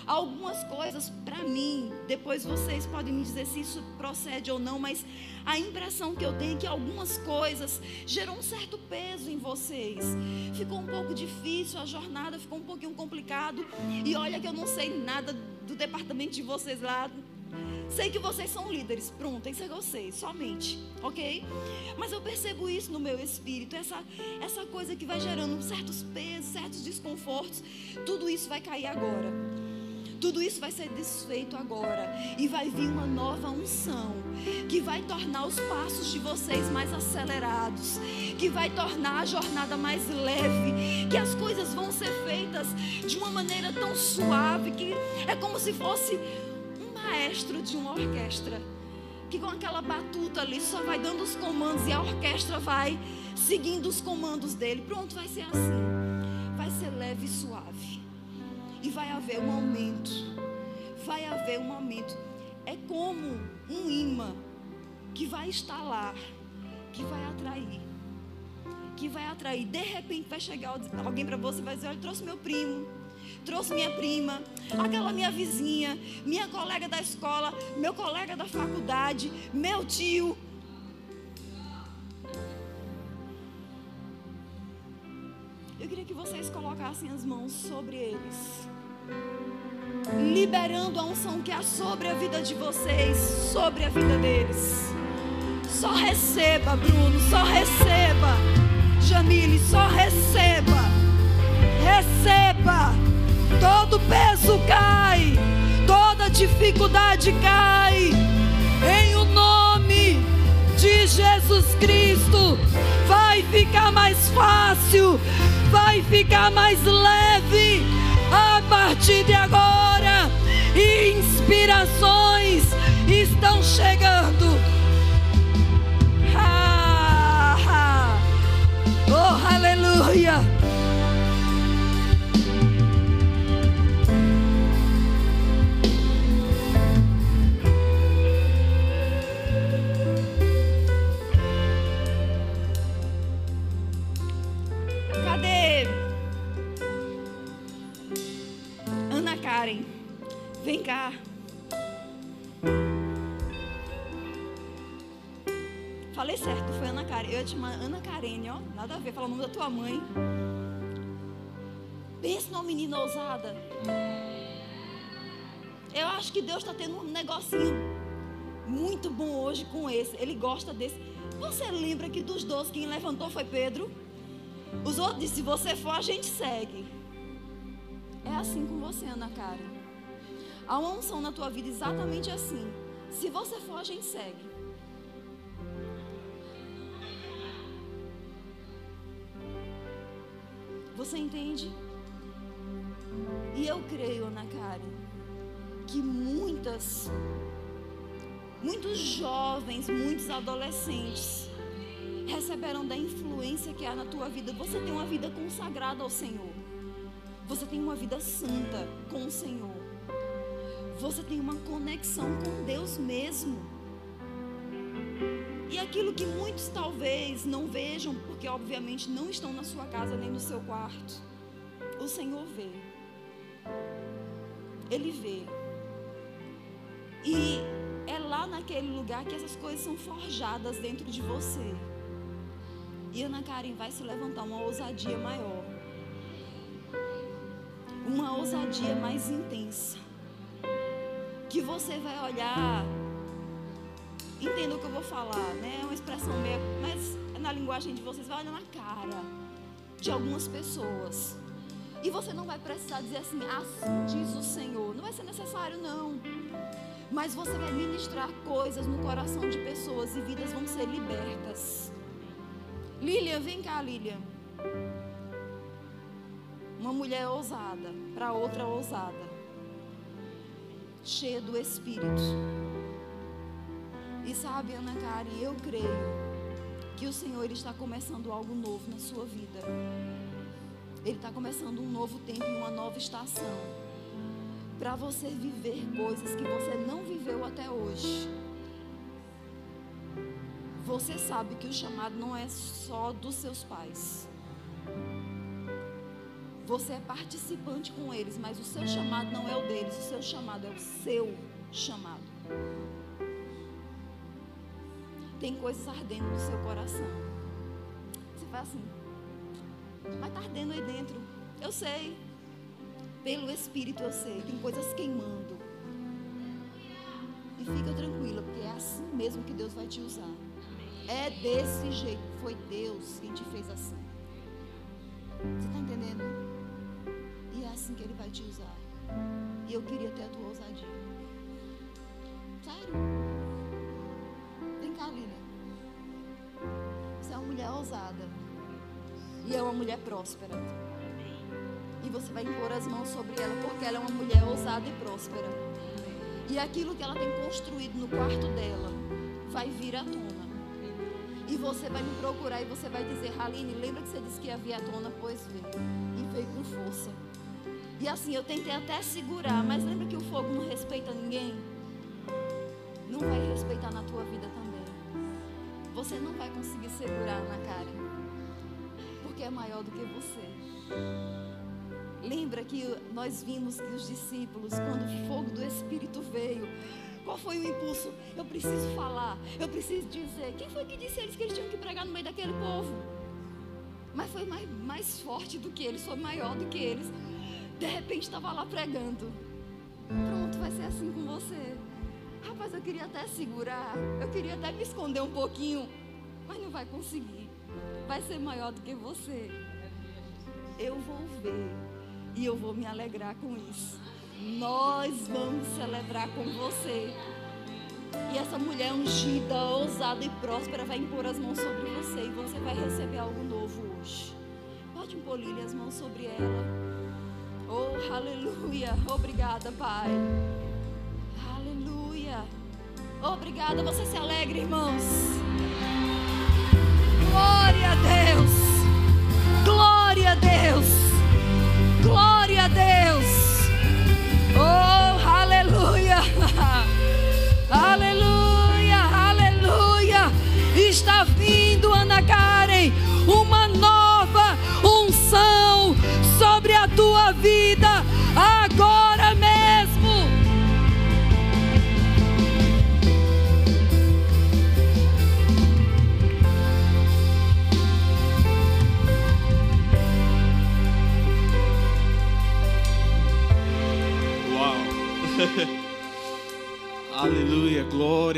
Algumas coisas para mim, depois vocês podem me dizer se isso procede ou não, mas a impressão que eu tenho é que algumas coisas gerou um certo peso em vocês. Ficou um pouco difícil a jornada, ficou um pouquinho complicado. E olha que eu não sei nada do departamento de vocês lá. Sei que vocês são líderes, pronto, isso é vocês, somente, ok? Mas eu percebo isso no meu espírito, essa, essa coisa que vai gerando certos pesos, certos desconfortos, tudo isso vai cair agora. Tudo isso vai ser desfeito agora. E vai vir uma nova unção. Que vai tornar os passos de vocês mais acelerados. Que vai tornar a jornada mais leve. Que as coisas vão ser feitas de uma maneira tão suave. Que é como se fosse um maestro de uma orquestra. Que com aquela batuta ali só vai dando os comandos e a orquestra vai seguindo os comandos dele. Pronto, vai ser assim. Vai ser leve e suave. E vai haver um aumento. Vai haver um aumento. É como um imã que vai instalar, que vai atrair. Que vai atrair. De repente vai chegar alguém para você e vai dizer: Olha, trouxe meu primo. Trouxe minha prima, aquela minha vizinha, minha colega da escola, meu colega da faculdade, meu tio. Eu queria que vocês colocassem as mãos sobre eles liberando a unção que há sobre a vida de vocês, sobre a vida deles. Só receba, Bruno, só receba. Jamile, só receba. Receba. Todo peso cai, toda dificuldade cai. Em o nome de Jesus Cristo, vai ficar mais fácil, vai ficar mais leve a partir de agora, inspirações estão chegando. Ah, ah. Oh, aleluia. Cá. Falei certo, foi Ana Karen. Eu te chamar Ana Karen, ó. Nada a ver, fala o nome da tua mãe. Pensa numa menina ousada. Eu acho que Deus está tendo um negocinho muito bom hoje com esse. Ele gosta desse. Você lembra que dos dois quem levantou foi Pedro? Os outros se você for, a gente segue. É assim com você, Ana Karen. Há uma unção na tua vida exatamente assim. Se você for, a gente segue. Você entende? E eu creio, Ana Karen, que muitas, muitos jovens, muitos adolescentes receberão da influência que há na tua vida. Você tem uma vida consagrada ao Senhor. Você tem uma vida santa com o Senhor você tem uma conexão com Deus mesmo. E aquilo que muitos talvez não vejam, porque obviamente não estão na sua casa nem no seu quarto, o Senhor vê. Ele vê. E é lá naquele lugar que essas coisas são forjadas dentro de você. E Ana Karen vai se levantar uma ousadia maior. Uma ousadia mais intensa que você vai olhar. Entenda o que eu vou falar, né? É uma expressão meio, mas na linguagem de vocês vai olhar na cara de algumas pessoas. E você não vai precisar dizer assim, assim diz o Senhor. Não vai ser necessário, não. Mas você vai ministrar coisas no coração de pessoas e vidas vão ser libertas. Lilian, vem cá, Lilian. Uma mulher ousada para outra ousada cheia do Espírito. E sabe, Ana Karen, eu creio que o Senhor está começando algo novo na sua vida. Ele está começando um novo tempo e uma nova estação. Para você viver coisas que você não viveu até hoje. Você sabe que o chamado não é só dos seus pais. Você é participante com eles, mas o seu chamado não é o deles, o seu chamado é o seu chamado. Tem coisas ardendo no seu coração. Você faz assim, mas está ardendo aí dentro. Eu sei. Pelo Espírito eu sei. Tem coisas queimando. E fica tranquila, porque é assim mesmo que Deus vai te usar. É desse jeito. Foi Deus quem te fez assim. Você está entendendo? Assim que Ele vai te usar. E eu queria ter a tua ousadia. Sério. Vem cá, Lilian. Você é uma mulher ousada. E é uma mulher próspera. E você vai impor as mãos sobre ela, porque ela é uma mulher ousada e próspera. E aquilo que ela tem construído no quarto dela vai vir à tona. E você vai me procurar e você vai dizer, Haline, lembra que você disse que ia vir à tona? Pois veio. E veio com força. E assim, eu tentei até segurar, mas lembra que o fogo não respeita ninguém? Não vai respeitar na tua vida também. Você não vai conseguir segurar na cara. Porque é maior do que você. Lembra que nós vimos que os discípulos, quando o fogo do Espírito veio, qual foi o impulso? Eu preciso falar, eu preciso dizer. Quem foi que disse eles que eles tinham que pregar no meio daquele povo? Mas foi mais, mais forte do que eles, foi maior do que eles. De repente estava lá pregando. Pronto, vai ser assim com você. Rapaz, eu queria até segurar, eu queria até me esconder um pouquinho, mas não vai conseguir. Vai ser maior do que você. Eu vou ver e eu vou me alegrar com isso. Nós vamos celebrar com você. E essa mulher ungida, ousada e próspera vai impor as mãos sobre você e você vai receber algo novo hoje. Pode impor as mãos sobre ela. Oh, aleluia. Obrigada, Pai. Aleluia. Obrigada. Você se alegra, irmãos. Glória a Deus. Glória a Deus. Glória a Deus.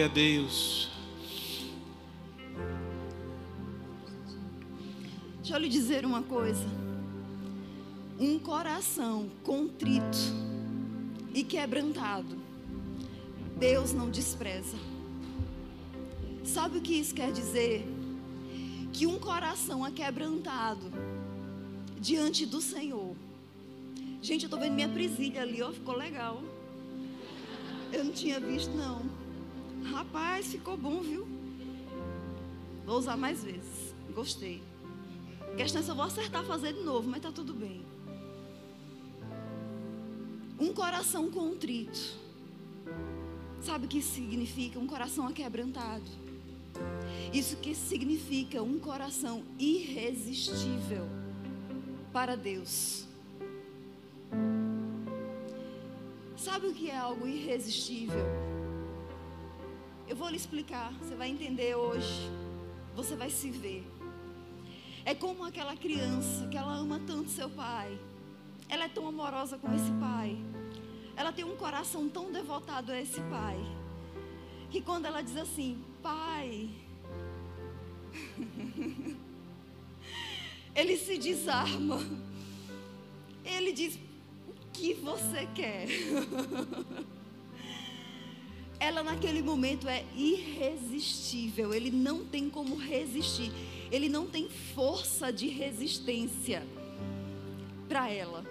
Glória a Deus. Deixa eu lhe dizer uma coisa. Um coração contrito e quebrantado, Deus não despreza. Sabe o que isso quer dizer? Que um coração aquebrantado diante do Senhor. Gente, eu estou vendo minha presilha ali, ó, ficou legal. Eu não tinha visto, não. Rapaz, ficou bom, viu? Vou usar mais vezes. Gostei. Questão é se eu vou acertar fazer de novo, mas tá tudo bem. Um coração contrito. Sabe o que isso significa? Um coração aquebrantado. Isso que significa um coração irresistível para Deus. Sabe o que é algo irresistível? Eu vou lhe explicar, você vai entender hoje. Você vai se ver. É como aquela criança que ela ama tanto seu pai. Ela é tão amorosa com esse pai. Ela tem um coração tão devotado a esse pai. Que quando ela diz assim, pai, ele se desarma. Ele diz: O que você quer? Ela naquele momento é irresistível. Ele não tem como resistir. Ele não tem força de resistência para ela.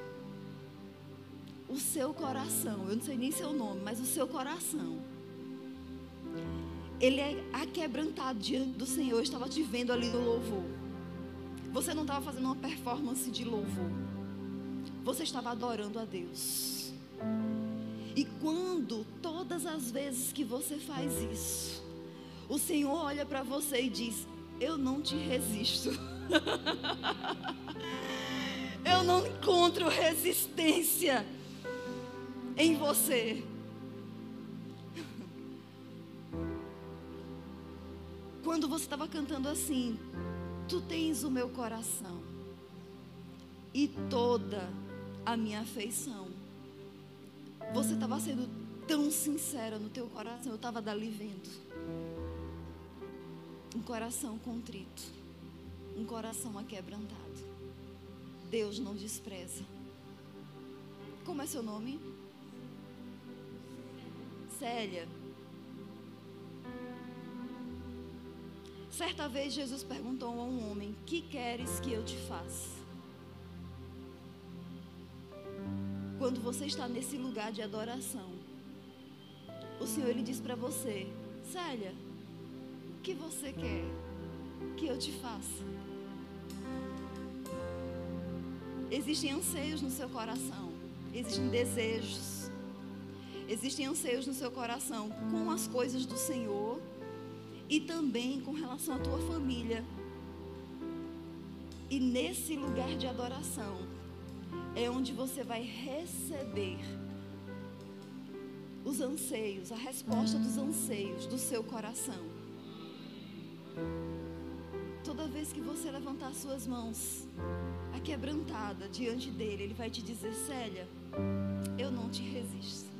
O seu coração, eu não sei nem seu nome, mas o seu coração. Ele é aquebrantado diante do Senhor. Eu estava te vendo ali no louvor. Você não estava fazendo uma performance de louvor. Você estava adorando a Deus. E quando, todas as vezes que você faz isso, o Senhor olha para você e diz: Eu não te resisto. Eu não encontro resistência em você. Quando você estava cantando assim, tu tens o meu coração e toda a minha afeição. Você estava sendo tão sincera no teu coração, eu estava dali vendo. Um coração contrito, um coração aquebrantado. Deus não despreza. Como é seu nome? Célia. Certa vez Jesus perguntou a um homem: Que queres que eu te faça? Quando você está nesse lugar de adoração, o Senhor ele diz para você: Célia, o que você quer que eu te faça? Existem anseios no seu coração, existem desejos, existem anseios no seu coração com as coisas do Senhor e também com relação à tua família. E nesse lugar de adoração é onde você vai receber os anseios, a resposta dos anseios do seu coração. Toda vez que você levantar suas mãos, aquebrantada diante dele, ele vai te dizer: Célia, eu não te resisto.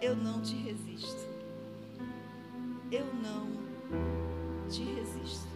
Eu não te resisto. Eu não te resisto.